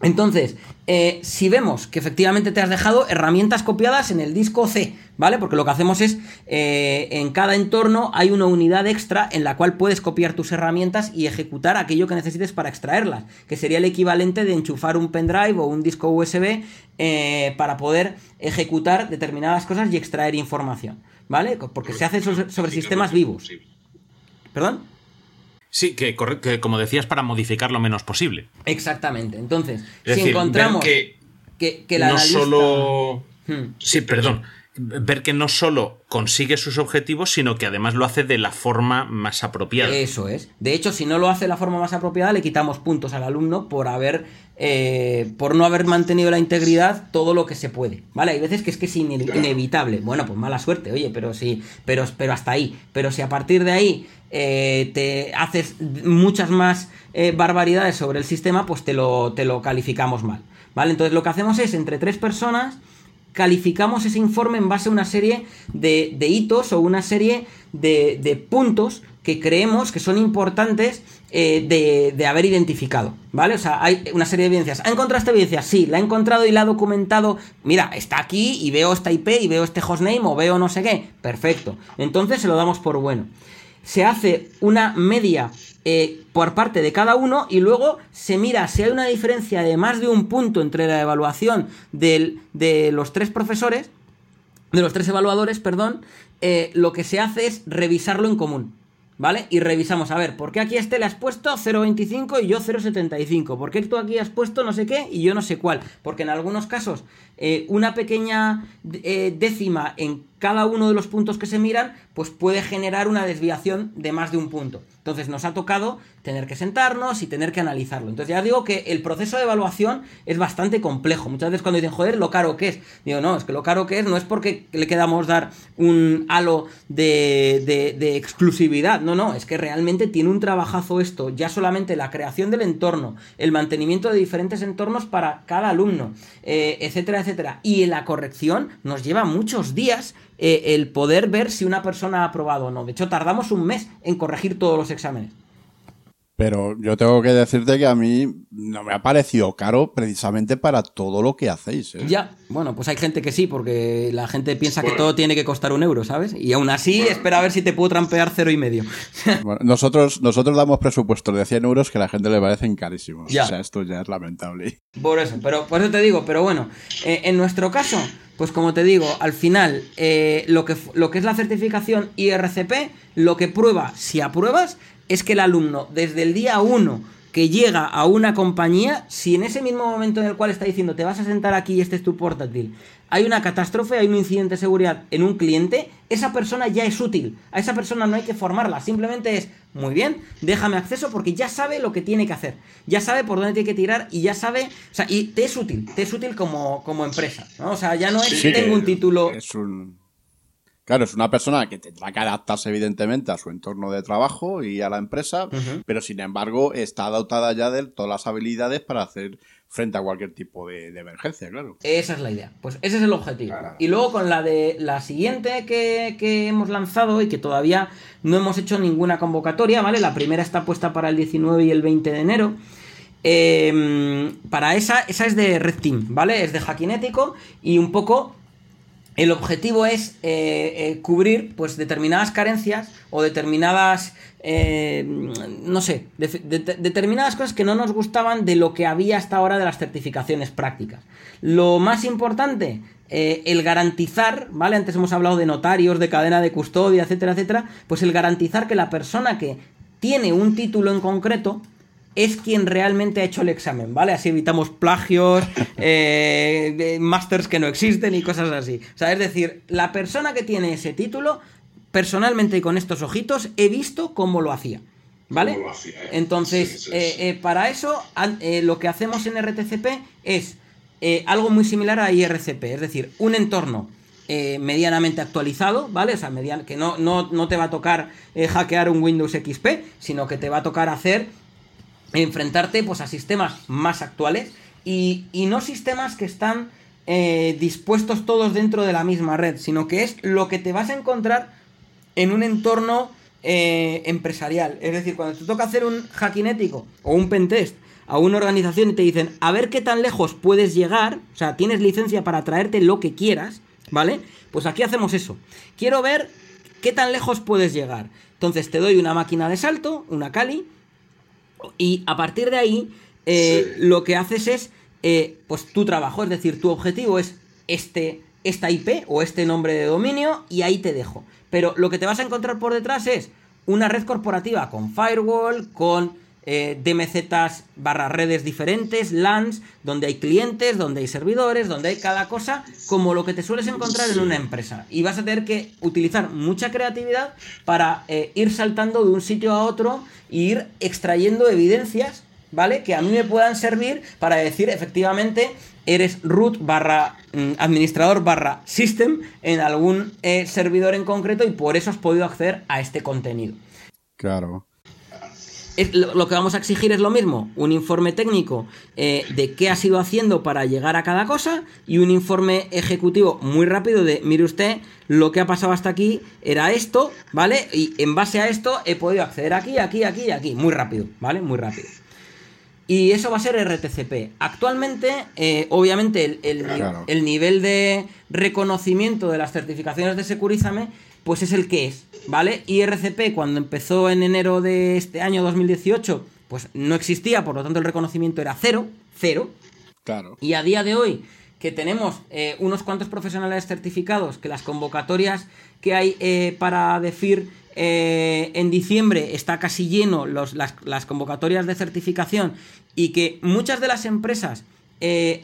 C: Entonces, eh, si vemos que efectivamente te has dejado herramientas copiadas en el disco C, ¿vale? Porque lo que hacemos es, eh, en cada entorno hay una unidad extra en la cual puedes copiar tus herramientas y ejecutar aquello que necesites para extraerlas, que sería el equivalente de enchufar un pendrive o un disco USB eh, para poder ejecutar determinadas cosas y extraer información, ¿vale? Porque se hace so- sobre sistemas vivos. ¿Perdón?
B: Sí, que, como decías, para modificar lo menos posible.
C: Exactamente. Entonces,
B: Es
C: si
B: decir,
C: encontramos
B: que
C: que, que el
B: no
C: analista...
B: solo.
C: Hmm.
B: Sí, perdón. Ver que no solo consigue sus objetivos, sino que además lo hace de la forma más apropiada.
C: Eso es. De hecho, si no lo hace de la forma más apropiada, le quitamos puntos al alumno por haber. Eh, por no haber mantenido la integridad todo lo que se puede. ¿Vale? Hay veces que es que es ine- inevitable. Bueno, pues mala suerte, oye, pero sí. Pero, pero hasta ahí. Pero si a partir de ahí eh, te haces muchas más eh, barbaridades sobre el sistema, pues te lo, te lo calificamos mal. ¿Vale? Entonces lo que hacemos es entre tres personas calificamos ese informe en base a una serie de, de hitos o una serie de, de puntos que creemos que son importantes eh, de, de haber identificado, ¿vale? O sea, hay una serie de evidencias. ¿Ha encontrado esta evidencia? Sí, la ha encontrado y la ha documentado. Mira, está aquí y veo esta IP y veo este hostname o veo no sé qué. Perfecto. Entonces se lo damos por bueno. Se hace una media eh, por parte de cada uno y luego se mira si hay una diferencia de más de un punto entre la evaluación del- de los tres profesores, de los tres evaluadores, perdón, eh, lo que se hace es revisarlo en común. ¿Vale? Y revisamos, a ver, ¿por qué aquí a este le has puesto 0.25 y yo 0.75? ¿Por qué tú aquí has puesto no sé qué y yo no sé cuál? Porque en algunos casos eh, una pequeña eh, décima en cada uno de los puntos que se miran, pues puede generar una desviación de más de un punto. Entonces nos ha tocado tener que sentarnos y tener que analizarlo. Entonces ya digo que el proceso de evaluación es bastante complejo. Muchas veces cuando dicen, joder, lo caro que es. Digo, no, es que lo caro que es no es porque le queramos dar un halo de, de- de exclusividad. No, no, es que realmente tiene un trabajazo esto. Ya solamente la creación del entorno, el mantenimiento de diferentes entornos para cada alumno, eh, etcétera, etcétera. Y la corrección nos lleva muchos días eh, el poder ver si una persona ha aprobado o no. De hecho, tardamos un mes en corregir todos los exámenes.
D: Pero yo tengo que decirte que a mí no me ha parecido caro precisamente para todo lo que hacéis. ¿eh?
C: Ya, bueno, pues hay gente que sí, porque la gente piensa que todo tiene que costar un euro, ¿sabes? Y aún así, espera a ver si te puedo trampear cero y medio.
D: Bueno, nosotros, nosotros damos presupuestos de 100 euros que a la gente le parecen carísimos.
C: Ya.
D: O sea, esto ya es lamentable.
C: Por eso, pero por eso te digo, pero bueno, eh, en nuestro caso, pues como te digo, al final, eh, lo, que, lo que es la certificación IRCP, lo que prueba, si apruebas, es que el alumno, desde el día 1 que llega a una compañía, si en ese mismo momento en el cual está diciendo te vas a sentar aquí y este es tu portátil, hay una catástrofe, hay un incidente de seguridad en un cliente, esa persona ya es útil. A esa persona no hay que formarla, simplemente es, muy bien, déjame acceso porque ya sabe lo que tiene que hacer, ya sabe por dónde tiene que tirar y ya sabe, o sea, y te es útil, te es útil como, como empresa, ¿no? O sea, ya no es
D: Sí,
C: tengo un título...
D: Es un, Claro, es una persona que tendrá que adaptarse evidentemente a su entorno de trabajo y a la empresa, pero sin embargo está dotada ya de todas las habilidades para hacer frente a cualquier tipo de, emergencia, claro.
C: Esa es la idea. Pues ese es el objetivo. Y luego con la de la siguiente que, que, hemos lanzado y que todavía no hemos hecho ninguna convocatoria, ¿vale? La primera está puesta para el 19 y el 20 de enero. Em, para esa, esa es de Red Team, ¿vale? Es de hackinético y un poco el objetivo es eh, eh, cubrir pues determinadas carencias o determinadas eh, no sé determinadas cosas que no nos gustaban de lo que había hasta ahora de las certificaciones prácticas. Lo más importante el garantizar vale antes hemos hablado de notarios de cadena de custodia etcétera etcétera pues el garantizar que la persona que tiene un título en concreto es quien realmente ha hecho el examen, ¿vale? Así evitamos plagios, eh, másters que no existen y cosas así. O sea, es decir, la persona que tiene ese título, personalmente y con estos ojitos, he visto cómo lo hacía. ¿Vale? Eh. Entonces, eh, para eso, lo que hacemos en RTCP es algo muy similar a IRCP, es decir, un entorno medianamente actualizado, ¿vale? O sea, que no, no, te va a tocar hackear un Windows XP, sino que te va a tocar hacer enfrentarte pues, a sistemas más actuales y, no sistemas que están eh, dispuestos todos dentro de la misma red, sino que es lo que te vas a encontrar en un entorno eh, empresarial. Es decir, cuando te toca hacer un hacking ético o un pentest a una organización y te dicen, a ver qué tan lejos puedes llegar, o sea, tienes licencia para traerte lo que quieras, ¿vale? Pues aquí hacemos eso. Quiero ver qué tan lejos puedes llegar. Entonces te doy una máquina de salto, una Kali, y a partir de ahí, eh, lo que haces es, eh, pues tu trabajo, es decir, tu objetivo es este, esta IP o este nombre de dominio y ahí te dejo. Pero lo que te vas a encontrar por detrás es una red corporativa con firewall, con eh, DMZs barra redes diferentes, LANs, donde hay clientes, donde hay servidores, donde hay cada cosa, como lo que te sueles encontrar en una empresa. Y vas a tener que utilizar mucha creatividad para eh, ir saltando de un sitio a otro e ir extrayendo evidencias, ¿vale? Que a mí me puedan servir para decir efectivamente eres root barra mm, administrador barra system en algún eh, servidor en concreto y por eso has podido acceder a este contenido.
D: Claro
C: lo que vamos a exigir es lo mismo, un informe técnico eh, de qué ha sido haciendo para llegar a cada cosa y un informe ejecutivo muy rápido de, mire usted, lo que ha pasado hasta aquí era esto, ¿vale? Y en base a esto he podido acceder aquí, aquí, aquí y aquí, muy rápido, ¿vale? Muy rápido. Y eso va a ser RTCP. Actualmente, eh, obviamente, el, el nivel de reconocimiento de las certificaciones de Securízame pues es el que es, ¿vale? Y RCP cuando empezó en enero de este año 2018, pues no existía, por lo tanto el reconocimiento era cero, cero.
D: Claro.
C: Y a día de hoy, que tenemos eh, unos cuantos profesionales certificados, que las convocatorias que hay eh, para decir eh, en diciembre está casi lleno las, las, convocatorias de certificación y que muchas de las empresas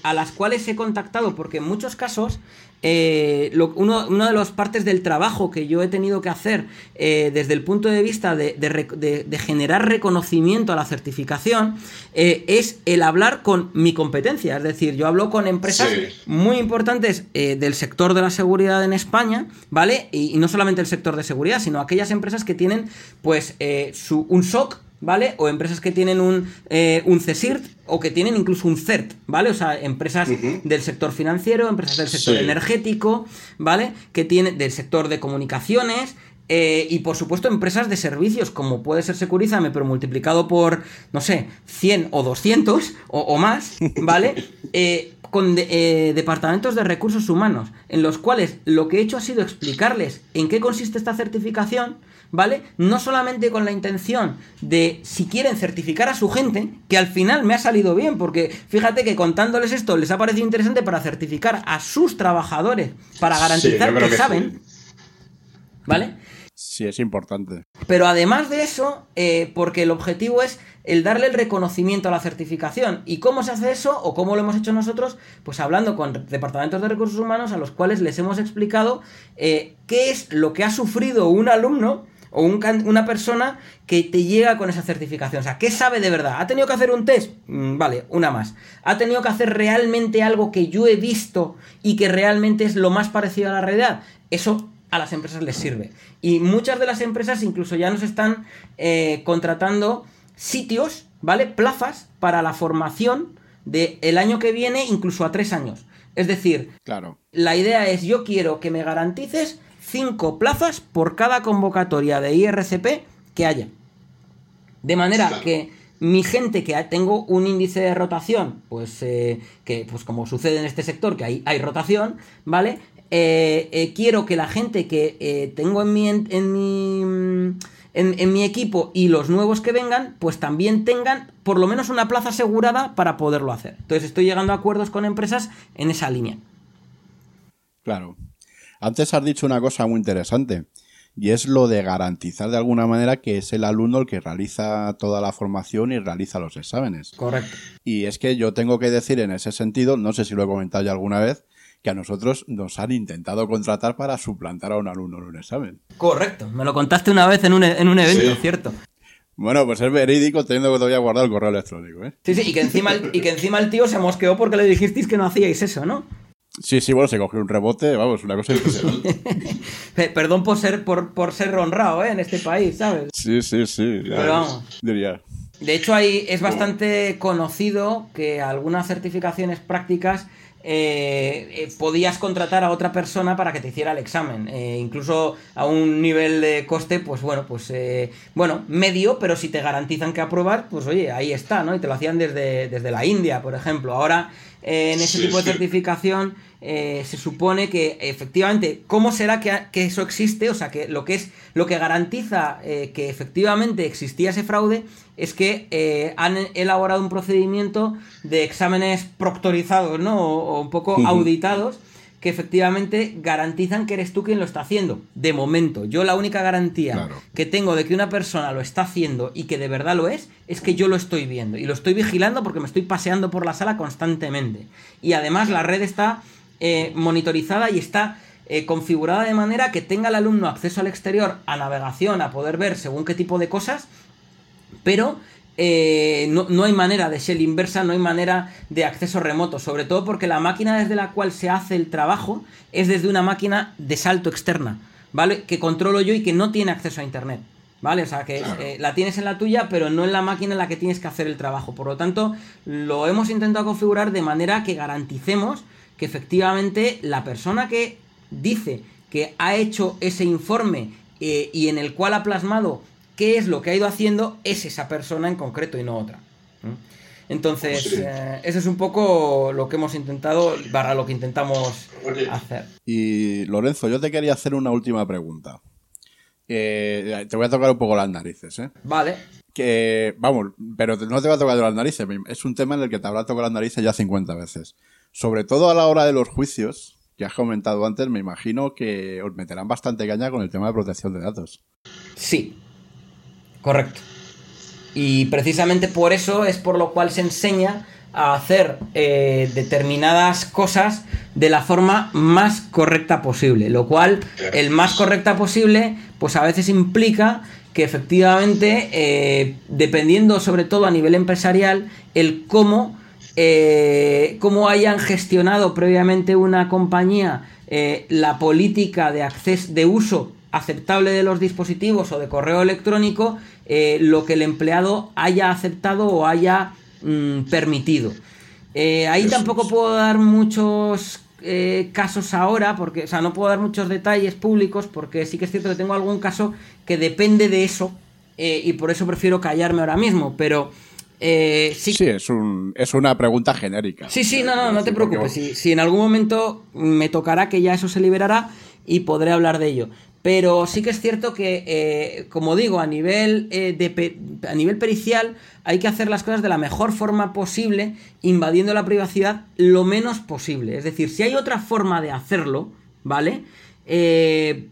C: a las cuales he contactado, porque en muchos casos eh, uno, una de las partes del trabajo que yo he tenido que hacer eh, desde el punto de vista de, generar reconocimiento a la certificación eh, es el hablar con mi competencia. Es decir, yo hablo con empresas muy importantes del sector de la seguridad en España, ¿vale? Y, no solamente el sector de seguridad, sino aquellas empresas que tienen pues su, un SOC ¿vale? O empresas que tienen un, eh, un CESIRT o que tienen incluso un CERT, ¿vale? O sea, empresas del sector financiero, empresas del sector energético, ¿vale? Que tienen del sector de comunicaciones. Eh, y por supuesto empresas de servicios como puede ser Securizame pero multiplicado por, no sé, 100 o 200 o, más, ¿vale? Eh, con departamentos de recursos humanos, en los cuales lo que he hecho ha sido explicarles en qué consiste esta certificación, ¿vale? No solamente con la intención de si quieren certificar a su gente, que al final me ha salido bien, porque fíjate que contándoles esto les ha parecido interesante para certificar a sus trabajadores, para garantizar que, saben, ¿vale?
D: Sí, es importante.
C: Pero además de eso, eh, porque el objetivo es el darle el reconocimiento a la certificación. ¿Y cómo se hace eso o cómo lo hemos hecho nosotros? Pues hablando con departamentos de recursos humanos a los cuales les hemos explicado eh, qué es lo que ha sufrido un alumno o una persona que te llega con esa certificación. O sea, ¿qué sabe de verdad? ¿Ha tenido que hacer un test? Mm, vale, una más. ¿Ha tenido que hacer realmente algo que yo he visto y que realmente es lo más parecido a la realidad? Eso a las empresas les sirve. Y muchas de las empresas incluso ya nos están eh, contratando sitios, ¿vale? Plazas para la formación del el año que viene, incluso a tres años. Es decir,
D: Claro.
C: la idea es yo quiero que me garantices cinco plazas por cada convocatoria de IRCP que haya. De manera
G: Claro.
C: que mi gente que tengo un índice de rotación, pues eh, que pues como sucede en este sector, que hay, hay rotación, ¿vale? Eh, eh, quiero que la gente que eh, tengo en mi, en, en mi mm, en, en mi equipo y los nuevos que vengan, pues también tengan por lo menos una plaza asegurada para poderlo hacer. Entonces estoy llegando a acuerdos con empresas en esa línea.
D: Claro. Antes has dicho una cosa muy interesante y es lo de garantizar de alguna manera que es el alumno el que realiza toda la formación y realiza los exámenes.
C: Correcto.
D: Y es que yo tengo que decir en ese sentido, no sé si lo he comentado ya alguna vez, que a nosotros nos han intentado contratar para suplantar a un alumno en un examen.
C: Correcto. Me lo contaste una vez en un, en un evento,
G: Sí.
C: ¿cierto?
D: Bueno, pues es verídico teniendo que todavía guardar el correo electrónico, ¿eh?
C: Sí, sí, y que encima el, y que encima el tío se mosqueó porque le dijisteis que no hacíais eso, ¿no?
D: Sí, sí, bueno, se cogió un rebote, vamos, una cosa impresionante.
C: Pe- Perdón por ser, por, por ser honrado, ¿eh? En este país, ¿sabes?
D: Sí, sí, sí. ya
C: Pero vamos.
D: Diría.
C: De hecho, ahí es bastante conocido que algunas certificaciones prácticas eh, eh, podías contratar a otra persona para que te hiciera el examen. Eh, incluso a un nivel de coste, pues bueno, pues bueno, medio, pero si te garantizan que aprobar, pues oye, ahí está, ¿no? Y te lo hacían desde, desde la India, por ejemplo. Ahora, eh, en ese
G: Sí,
C: tipo de certificación, eh, se supone que efectivamente, ¿cómo será que, que eso existe? O sea, que lo que es lo que garantiza eh, que efectivamente existía ese fraude es que eh, han elaborado un procedimiento de exámenes proctorizados, ¿no? O, o un poco auditados que efectivamente garantizan que eres tú quien lo está haciendo. De momento, yo la única garantía
D: Claro.
C: que tengo de que una persona lo está haciendo y que de verdad lo es, es que yo lo estoy viendo. Y lo estoy vigilando porque me estoy paseando por la sala constantemente. Y además la red está eh, monitorizada y está eh, configurada de manera que tenga el alumno acceso al exterior, a navegación, a poder ver según qué tipo de cosas, pero eh, no, no hay manera de shell inversa, no hay manera de acceso remoto, sobre todo porque la máquina desde la cual se hace el trabajo es desde una máquina de salto externa, ¿vale? Que controlo yo y que no tiene acceso a internet. ¿Vale? O sea, que eh, la tienes en la tuya, pero no en la máquina en la que tienes que hacer el trabajo. Por lo tanto, lo hemos intentado configurar de manera que garanticemos que efectivamente la persona que dice que ha hecho ese informe eh, y en el cual ha plasmado qué es lo que ha ido haciendo es esa persona en concreto y no otra. Entonces,
G: Sí.
C: eh, eso es un poco lo que hemos intentado, barra lo que intentamos
G: Oye.
C: hacer.
D: Y Lorenzo, yo te quería hacer una última pregunta. Eh, te voy a tocar un poco las narices, ¿eh?
C: Vale,
D: Que, vamos, pero no te va a tocar las narices. Es un tema en el que te habrá tocado las narices ya 50 veces. Sobre todo a la hora de los juicios, que has comentado antes, me imagino que os meterán bastante caña con el tema de protección de datos.
C: Sí, correcto. Y precisamente por eso es por lo cual se enseña a hacer eh, determinadas cosas de la forma más correcta posible. Lo cual, el más correcta posible, pues a veces implica que efectivamente, eh, dependiendo sobre todo a nivel empresarial, el cómo, eh, cómo hayan gestionado previamente una compañía eh, la política de acceso, de uso aceptable de los dispositivos o de correo electrónico, eh, lo que el empleado haya aceptado o haya mm, permitido. Eh, ahí tampoco puedo dar muchos eh, casos ahora, porque, o sea, no puedo dar muchos detalles públicos, porque sí que es cierto que tengo algún caso que depende de eso, y por eso prefiero callarme ahora mismo, pero eh, sí,
D: Sí, es, un, es una pregunta genérica.
C: Sí, sí, no, no, no te preocupes. Si, si en algún momento me tocará que ya eso se liberará y podré hablar de ello. Pero sí que es cierto que, eh, como digo, a nivel, eh, de a nivel pericial hay que hacer las cosas de la mejor forma posible, invadiendo la privacidad lo menos posible. Es decir, si hay otra forma de hacerlo, ¿vale? Eh,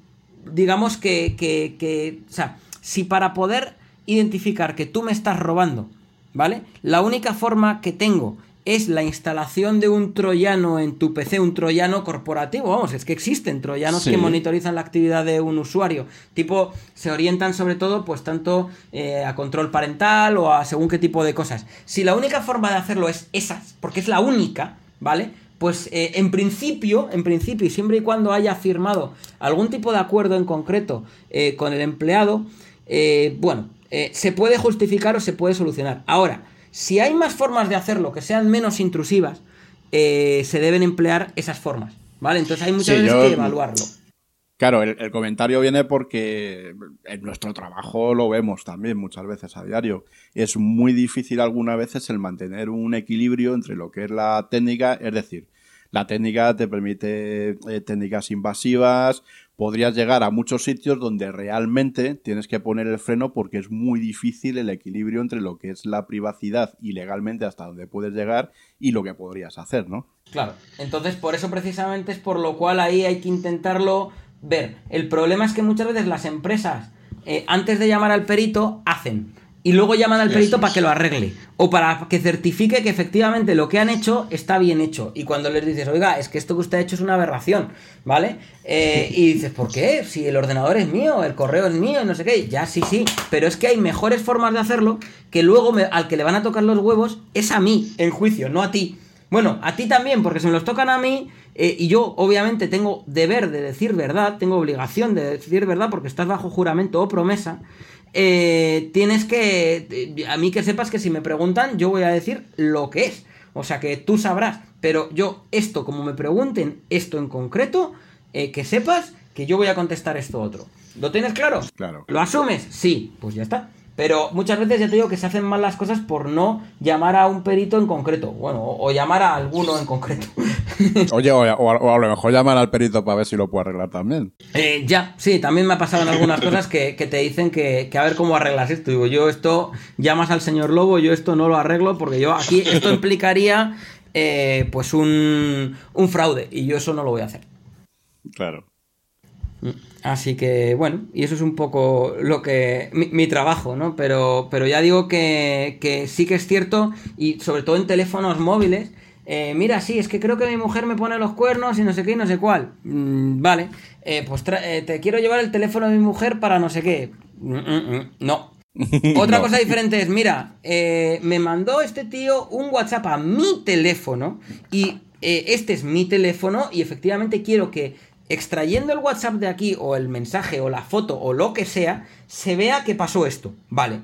C: digamos que, que, que, o sea, si para poder identificar que tú me estás robando, ¿vale? La única forma que tengo es la instalación de un troyano en tu PC, un troyano corporativo, vamos, es que existen troyanos
D: Sí.
C: que monitorizan la actividad de un usuario, tipo, se orientan sobre todo, pues tanto eh, a control parental o a según qué tipo de cosas. Si la única forma de hacerlo es esa, porque es la única, ¿vale? pues eh, en principio, en principio, siempre y cuando haya firmado algún tipo de acuerdo en concreto eh, con el empleado, eh, bueno, se puede justificar o se puede solucionar. Ahora, si hay más formas de hacerlo que sean menos intrusivas, eh, se deben emplear esas formas, ¿vale? Entonces hay muchas
D: Sí,
C: veces
D: yo-
C: que evaluarlo.
D: Claro, el, el comentario viene porque en nuestro trabajo lo vemos también muchas veces a diario. Es muy difícil algunas veces el mantener un equilibrio entre lo que es la técnica, es decir, la técnica te permite eh, técnicas invasivas, podrías llegar a muchos sitios donde realmente tienes que poner el freno porque es muy difícil el equilibrio entre lo que es la privacidad y legalmente hasta donde puedes llegar y lo que podrías hacer, ¿no?
C: Claro, entonces por eso precisamente es por lo cual ahí hay que intentarlo ver. El problema es que muchas veces las empresas, eh, antes de llamar al perito, hacen. Y luego llaman al perito para que lo arregle. O para que certifique que efectivamente lo que han hecho está bien hecho. Y cuando les dices, oiga, es que esto que usted ha hecho es una aberración, ¿vale? Eh, y dices, ¿por qué? Si el ordenador es mío, el correo es mío y no sé qué. Ya, sí, sí. Pero es que hay mejores formas de hacerlo que luego me- al que le van a tocar los huevos es a mí, en juicio, no a ti. Bueno, a ti también, porque si me los tocan a mí, eh, y yo obviamente tengo deber de decir verdad, tengo obligación de decir verdad porque estás bajo juramento o promesa, eh, tienes que, eh, a mí que sepas que si me preguntan, yo voy a decir lo que es. O sea que tú sabrás, pero yo esto, como me pregunten esto en concreto, eh, que sepas que yo voy a contestar esto otro. ¿Lo tienes claro?
D: Claro.
C: ¿Lo asumes? Sí, pues ya está. Pero muchas veces ya te digo que se hacen mal las cosas por no llamar a un perito en concreto. Bueno, o, o llamar a alguno en concreto.
D: Oye, o, a- o o a lo mejor llaman al perito para ver si lo puede arreglar también.
C: Eh, ya, sí, también me ha pasado en algunas cosas que, que te dicen que, que a ver cómo arreglas esto. Digo, yo esto, llamas al señor Lobo, yo esto no lo arreglo porque yo aquí, esto implicaría eh, pues un, un fraude y yo eso no lo voy a hacer.
D: Claro.
C: Así que, bueno, y eso es un poco lo que. mi, mi trabajo, ¿no? Pero, pero ya digo que, que sí que es cierto, y sobre todo en teléfonos móviles. eh, mira, sí, es que creo que mi mujer me pone los cuernos y no sé qué y no sé cuál. Mm, vale, eh, pues eh, te quiero llevar el teléfono de mi mujer para no sé qué. Mm, mm, no. Otra
D: No.
C: cosa diferente es, mira, eh, me mandó este tío un WhatsApp a mi teléfono y eh, este es mi teléfono y efectivamente quiero que extrayendo el WhatsApp de aquí o el mensaje o la foto o lo que sea, se vea que pasó esto. Vale.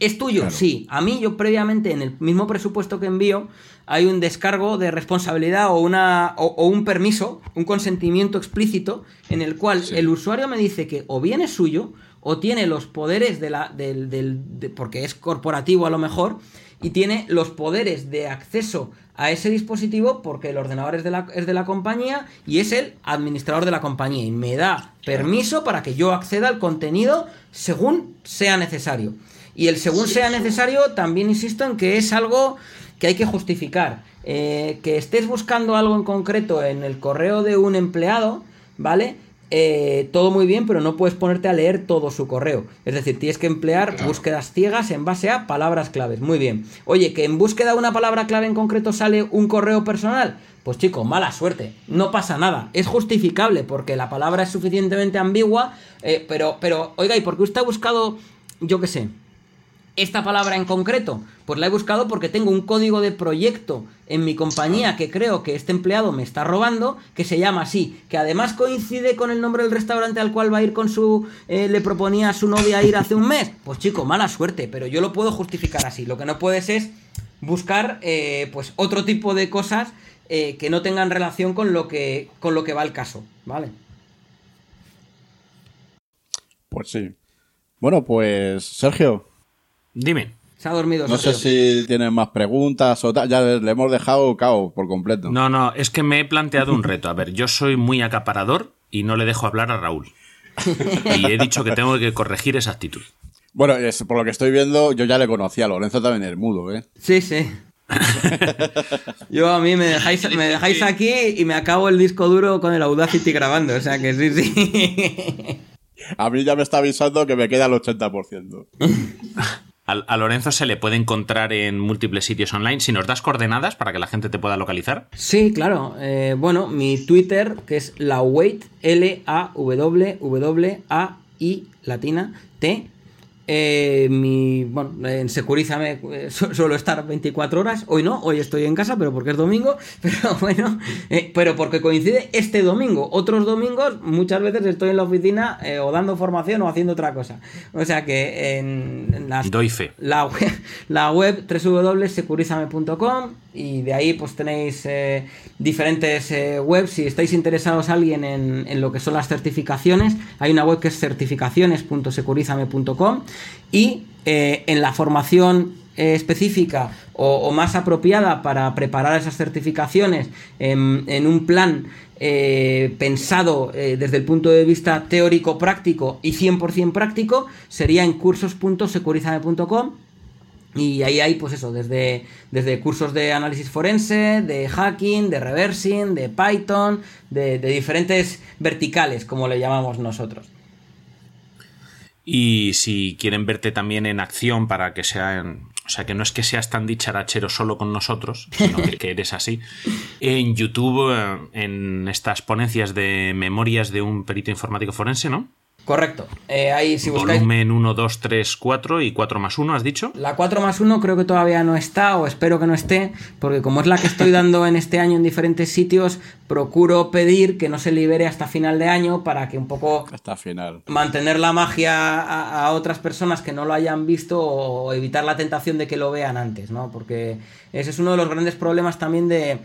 C: ¿Es tuyo?
D: Claro.
C: Sí. A mí yo previamente en el mismo presupuesto que envío hay un descargo de responsabilidad o, una, o, o un permiso, un consentimiento explícito en el cual
D: Sí.
C: el usuario me dice que o bien es suyo o tiene los poderes de la, del, del- de- porque es corporativo a lo mejor, y tiene los poderes de acceso a ese dispositivo porque el ordenador es de la, es de la compañía y es el administrador de la compañía y me da permiso para que yo acceda al contenido según sea necesario. Y el según sea necesario, también insisto en que es algo que hay que justificar. Eh, que estés buscando algo en concreto en el correo de un empleado, ¿vale? Eh, todo muy bien, pero no puedes ponerte a leer todo su correo. Es decir, tienes que emplear búsquedas ciegas en base a palabras claves. Muy bien. Oye, que en búsqueda de una palabra clave en concreto sale un correo personal. Pues chico, mala suerte. No pasa nada. Es justificable porque la palabra es suficientemente ambigua. eh, pero, pero, oiga, ¿y por qué usted ha buscado, yo qué sé, esta palabra en concreto? Pues la he buscado porque tengo un código de proyecto en mi compañía que creo que este empleado me está robando, que se llama así, que además coincide con el nombre del restaurante al cual va a ir con su... eh, le proponía a su novia ir hace un mes. Pues chico, mala suerte, pero yo lo puedo justificar así. Lo que no puedes es buscar eh, pues otro tipo de cosas eh, que no tengan relación con lo que, con lo que va el caso, ¿vale?
D: Pues sí. Bueno, pues Sergio,
B: Dime.
C: Se ha dormido.
D: no sé si tienes más preguntas o tal. Ya le hemos dejado cao por completo.
B: No, no, es que me he planteado un reto. A ver, yo soy muy acaparador y no le dejo hablar a Raúl. Y he dicho que tengo que corregir esa actitud.
D: Bueno, es- por lo que estoy viendo, yo ya le conocía. Lorenzo también es mudo, ¿eh?
C: Sí, sí. Yo a mí me dejáis, me dejáis aquí y me acabo el disco duro con el Audacity grabando, o sea que sí, sí.
D: A mí ya me está avisando que me queda el 80%.
B: A, Lorenzo se le puede encontrar en múltiples sitios online. Si nos das coordenadas para que la gente te pueda localizar.
C: Sí, claro. eh, bueno, mi Twitter, que es lawait, L-A-W-W-A-I latina, T, Eh, mi, bueno, en Securízame eh, su- suelo estar 24 horas. Hoy no, hoy estoy en casa, pero porque es domingo. Pero bueno, eh, pero porque coincide este domingo. Otros domingos, muchas veces estoy en la oficina eh, o dando formación o haciendo otra cosa. O sea que en, en las
B: Doy fe.
C: la web, la web www.securizame.com y de ahí pues tenéis eh, diferentes eh, webs. Si estáis interesados alguien en, en lo que son las certificaciones, hay una web que es certificaciones.securizame.com y eh, en la formación eh, específica o, más apropiada para preparar esas certificaciones en, un plan pensado desde el punto de vista teórico-práctico y 100% práctico sería en cursos.securizame.com y ahí hay, pues eso, desde, desde cursos de análisis forense, de hacking, de reversing, de Python, de, diferentes verticales, como le llamamos nosotros.
B: Y si quieren verte también en acción para que sean. O sea, que no es que seas tan dicharachero solo con nosotros, sino que, que eres así. En YouTube, eh, en estas ponencias de memorias de un perito informático forense, ¿no?
C: Correcto. Eh, ahí, si buscáis.
B: Volumen 1, 2, 3, 4 y 4 más 1, has dicho.
C: La 4 más 1 creo que todavía no está, o espero que no esté, porque como es la que estoy dando en este año en diferentes sitios, procuro pedir que no se libere hasta final de año para que un poco
D: Hasta final.
C: mantener la magia a, a otras personas que no lo hayan visto o evitar la tentación de que lo vean antes, ¿no? Porque ese es uno de los grandes problemas también de,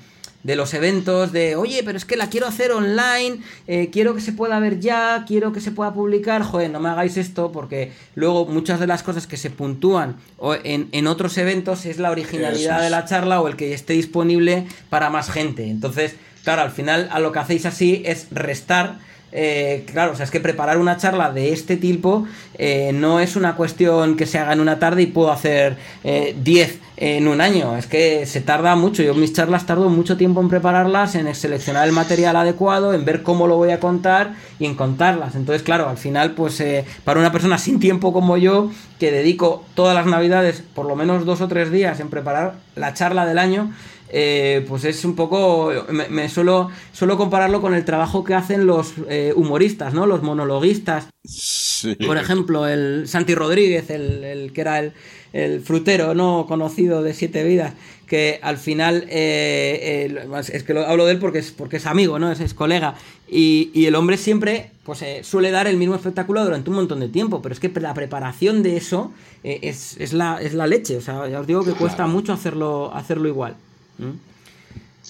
C: de los eventos, de, oye, pero es que la quiero hacer online, eh, quiero que se pueda ver ya, quiero que se pueda publicar, joder, no me hagáis esto porque luego muchas de las cosas que se puntúan o en, en otros eventos es la originalidad
D: es.
C: de la charla o el que esté disponible para más gente. Entonces, claro, al final a lo que hacéis así es restar eh, claro, o sea, es que preparar una charla de este tipo eh, no es una cuestión que se haga en una tarde y puedo hacer eh, 10 en un año. Es que se tarda mucho. Yo mis charlas tardo mucho tiempo en prepararlas, en seleccionar el material adecuado, en ver cómo lo voy a contar y en contarlas. Entonces, claro, al final, pues eh, para una persona sin tiempo como yo, que dedico todas las navidades, por lo menos dos o tres días en preparar la charla del año, eh, pues es un poco. Me, me suelo, suelo compararlo con el trabajo que hacen los eh, humoristas, ¿no? Los monologuistas.
D: Sí.
C: Por ejemplo, el Santi Rodríguez, el, el que era el, el frutero no conocido de Siete Vidas, que al final eh, es que lo, hablo de él porque es porque es amigo, ¿no? Es, es colega. Y, y el hombre siempre pues eh, suele dar el mismo espectáculo durante un montón de tiempo, pero es que la preparación de eso eh, es, es la, es la leche. O sea, ya os digo que cuesta mucho hacerlo, hacerlo igual. ¿Mm?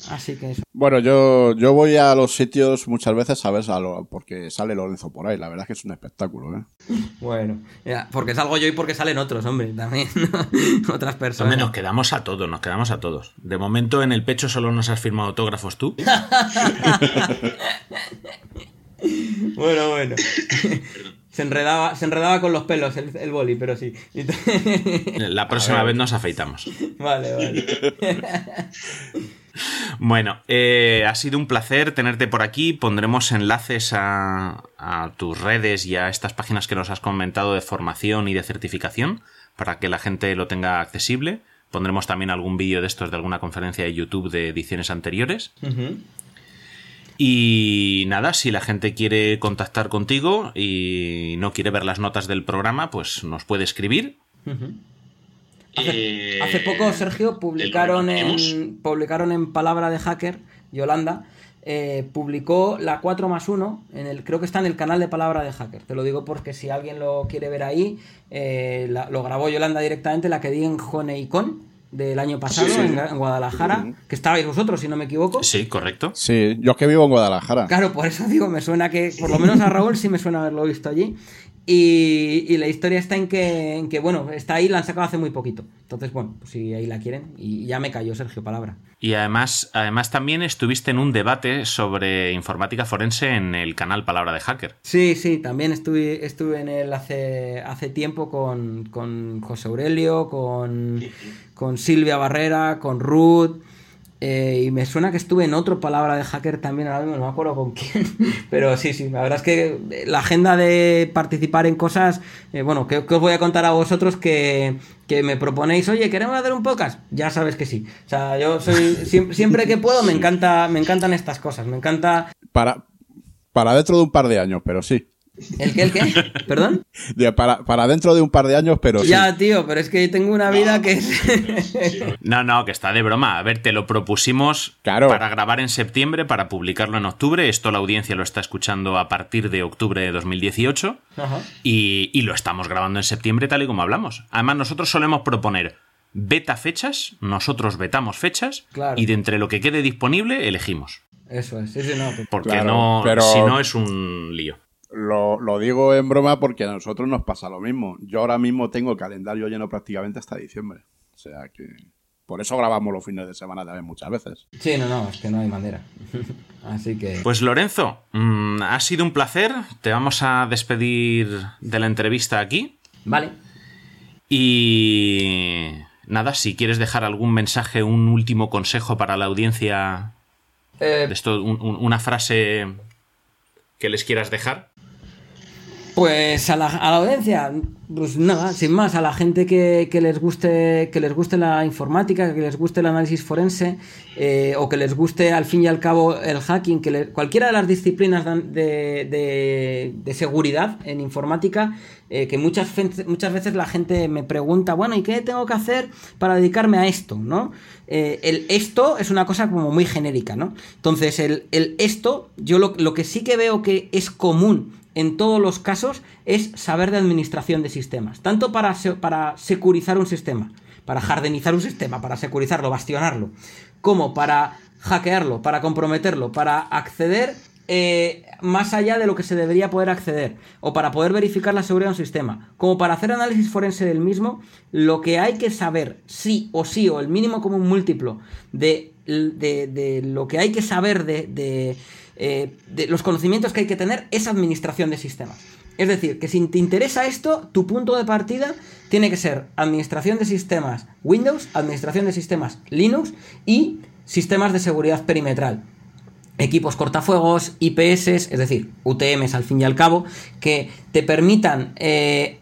C: Así que eso.
D: Bueno, yo, yo voy a los sitios muchas veces, ¿sabes? A lo- porque sale Lorenzo por ahí. La verdad es que es un espectáculo, ¿eh?
C: Bueno, ya, porque salgo yo y porque salen otros, hombre, también. ¿no? Otras personas.
B: Hombre, nos quedamos a todos, nos quedamos a todos. De momento en el pecho solo nos has firmado autógrafos tú.
C: Bueno, bueno. Se enredaba, se enredaba con los pelos el, el boli, pero sí.
B: La próxima vez nos afeitamos.
C: vale, vale.
B: Bueno, eh, ha sido un placer tenerte por aquí. Pondremos enlaces a, a tus redes y a estas páginas que nos has comentado de formación y de certificación para que la gente lo tenga accesible. Pondremos también algún vídeo de estos de alguna conferencia de YouTube de ediciones anteriores. Y nada, si la gente quiere contactar contigo y no quiere ver las notas del programa, pues nos puede escribir.
C: Hace,
G: Eh,
C: hace poco, Sergio, publicaron en, publicaron en Palabra de Hacker, Yolanda, eh, publicó la 4 más 1, en el, creo que está en el canal de Palabra de Hacker. Te lo digo porque si alguien lo quiere ver ahí, eh, la- lo grabó Yolanda directamente, la que di en Joneicon del año pasado,
D: Sí.
C: en, en Guadalajara, que estabais vosotros, si no me equivoco.
B: Sí, correcto.
D: Sí, yo es que vivo en Guadalajara.
C: Claro, por eso digo, me suena que, por lo menos a Raúl sí me suena haberlo visto allí. Y, y la historia está en que, en que, bueno, está ahí, la han sacado hace muy poquito. Entonces, bueno, pues si ahí la quieren. Y ya me cayó Sergio Palabra.
B: Y además, además también estuviste en un debate sobre informática forense en el canal Palabra de Hacker.
C: Sí, sí, también estuve, estuve en él hace, hace tiempo con, con José Aurelio, con, con Silvia Barrera, con Ruth. Eh, y me suena que estuve en otro palabra de hacker también, ahora mismo no me acuerdo con quién. Pero sí, sí, la verdad es que la agenda de participar en cosas, eh, bueno, que, que os voy a contar a vosotros que, que me proponéis, oye, ¿queremos hacer un podcast? Ya sabes que sí. O sea, yo soy, siempre, siempre que puedo me encanta, me encantan estas cosas, me encanta
D: Para, para dentro de un par de años, pero sí.
C: ¿El qué, el qué? ¿Perdón?
D: Para, para dentro de un par de años, pero sí.
C: Ya, tío, pero es que tengo una vida que es...
B: No, no, que está de broma. A ver, te lo propusimos
D: Claro.
B: para grabar en septiembre, para publicarlo en octubre. Esto la audiencia lo está escuchando a partir de octubre de 2018.
C: Ajá.
B: Y, y lo estamos grabando en septiembre tal y como hablamos. Además, nosotros solemos proponer beta fechas, nosotros vetamos fechas
C: Claro.
B: y de entre lo que quede disponible elegimos.
C: Eso es, sí, sí, no.
B: Porque
D: Claro,
B: no,
D: pero-
B: si no es un lío.
D: Lo, lo digo en broma porque a nosotros nos pasa lo mismo. Yo ahora mismo tengo el calendario lleno prácticamente hasta diciembre. O sea que. Por eso grabamos los fines de semana también muchas veces.
C: Sí, no, no, es que no hay manera. Así que...
B: Pues Lorenzo, mm, ha sido un placer. Te vamos a despedir de la entrevista aquí.
C: Vale.
B: Y nada, si quieres dejar algún mensaje, un último consejo para la audiencia,
C: Eh,
B: de esto, un- un- una frase que les quieras dejar.
C: Pues a la, a la audiencia, pues nada, sin más, a la gente que, que les guste que les guste la informática, que les guste el análisis forense, eh, o que les guste al fin y al cabo el hacking, que cualquiera de las disciplinas de, de- de seguridad en informática, eh, que muchas, muchas veces la gente me pregunta, bueno, ¿y qué tengo que hacer para dedicarme a esto? ¿no? Eh, el esto es una cosa como muy genérica, ¿no? Entonces, el, el esto, yo lo, lo que sí que veo que es común en todos los casos es saber de administración de sistemas. Tanto para, para securizar un sistema, para jardenizar un sistema, para securizarlo, bastionarlo, como para hackearlo, para comprometerlo, para acceder eh, más allá de lo que se debería poder acceder, o para poder verificar la seguridad de un sistema, como para hacer análisis forense del mismo, lo que hay que saber sí o sí, o el mínimo común múltiplo de, de- lo que hay que saber de, eh, de los conocimientos que hay que tener es administración de sistemas. Es decir, que si te interesa esto, tu punto de partida tiene que ser administración de sistemas Windows, administración de sistemas Linux y sistemas de seguridad perimetral equipos cortafuegos, IPS, es decir, UTMs al fin y al cabo, que te permitan eh,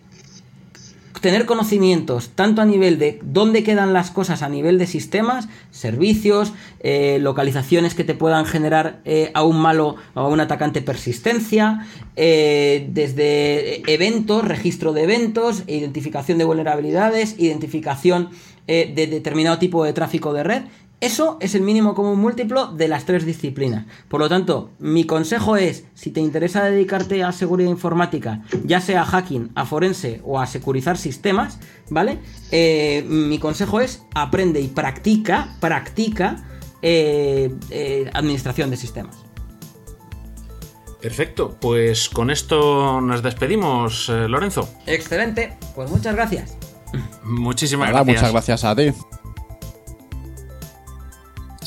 C: tener conocimientos tanto a nivel de dónde quedan las cosas a nivel de sistemas, servicios, eh, localizaciones que te puedan generar eh, a un malo o a un atacante persistencia, eh, desde eventos, registro de eventos, identificación de vulnerabilidades, identificación de determinado tipo de tráfico de red. Eso es el mínimo común múltiplo de las tres disciplinas. Por lo tanto, mi consejo es, si te interesa dedicarte a seguridad informática, ya sea a hacking, a forense o a securizar sistemas, ¿vale? Eh, mi consejo es, aprende y practica, practica eh, eh, administración de sistemas.
B: Perfecto, pues con esto nos despedimos, eh, Lorenzo.
C: Excelente, pues muchas gracias.
B: Muchísimas
D: Nada,
B: gracias.
D: muchas gracias a ti.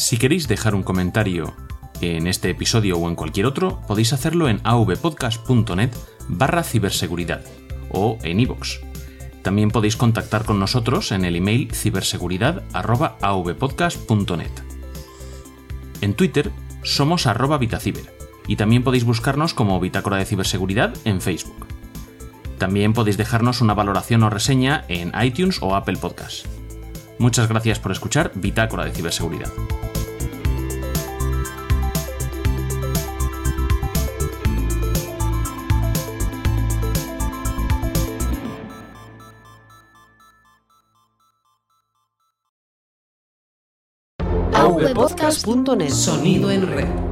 B: Si queréis dejar un comentario en este episodio o en cualquier otro, podéis hacerlo en avpodcast.net barra ciberseguridad o en iVoox. También podéis contactar con nosotros en el email ciberseguridad.avpodcast.net. En Twitter somos arroba vitaciber y también podéis buscarnos como Bitácora de Ciberseguridad en Facebook. También podéis dejarnos una valoración o reseña en iTunes o Apple Podcast. Muchas gracias por escuchar Bitácora de Ciberseguridad.
E: avpodcast.net
F: Sonido en red.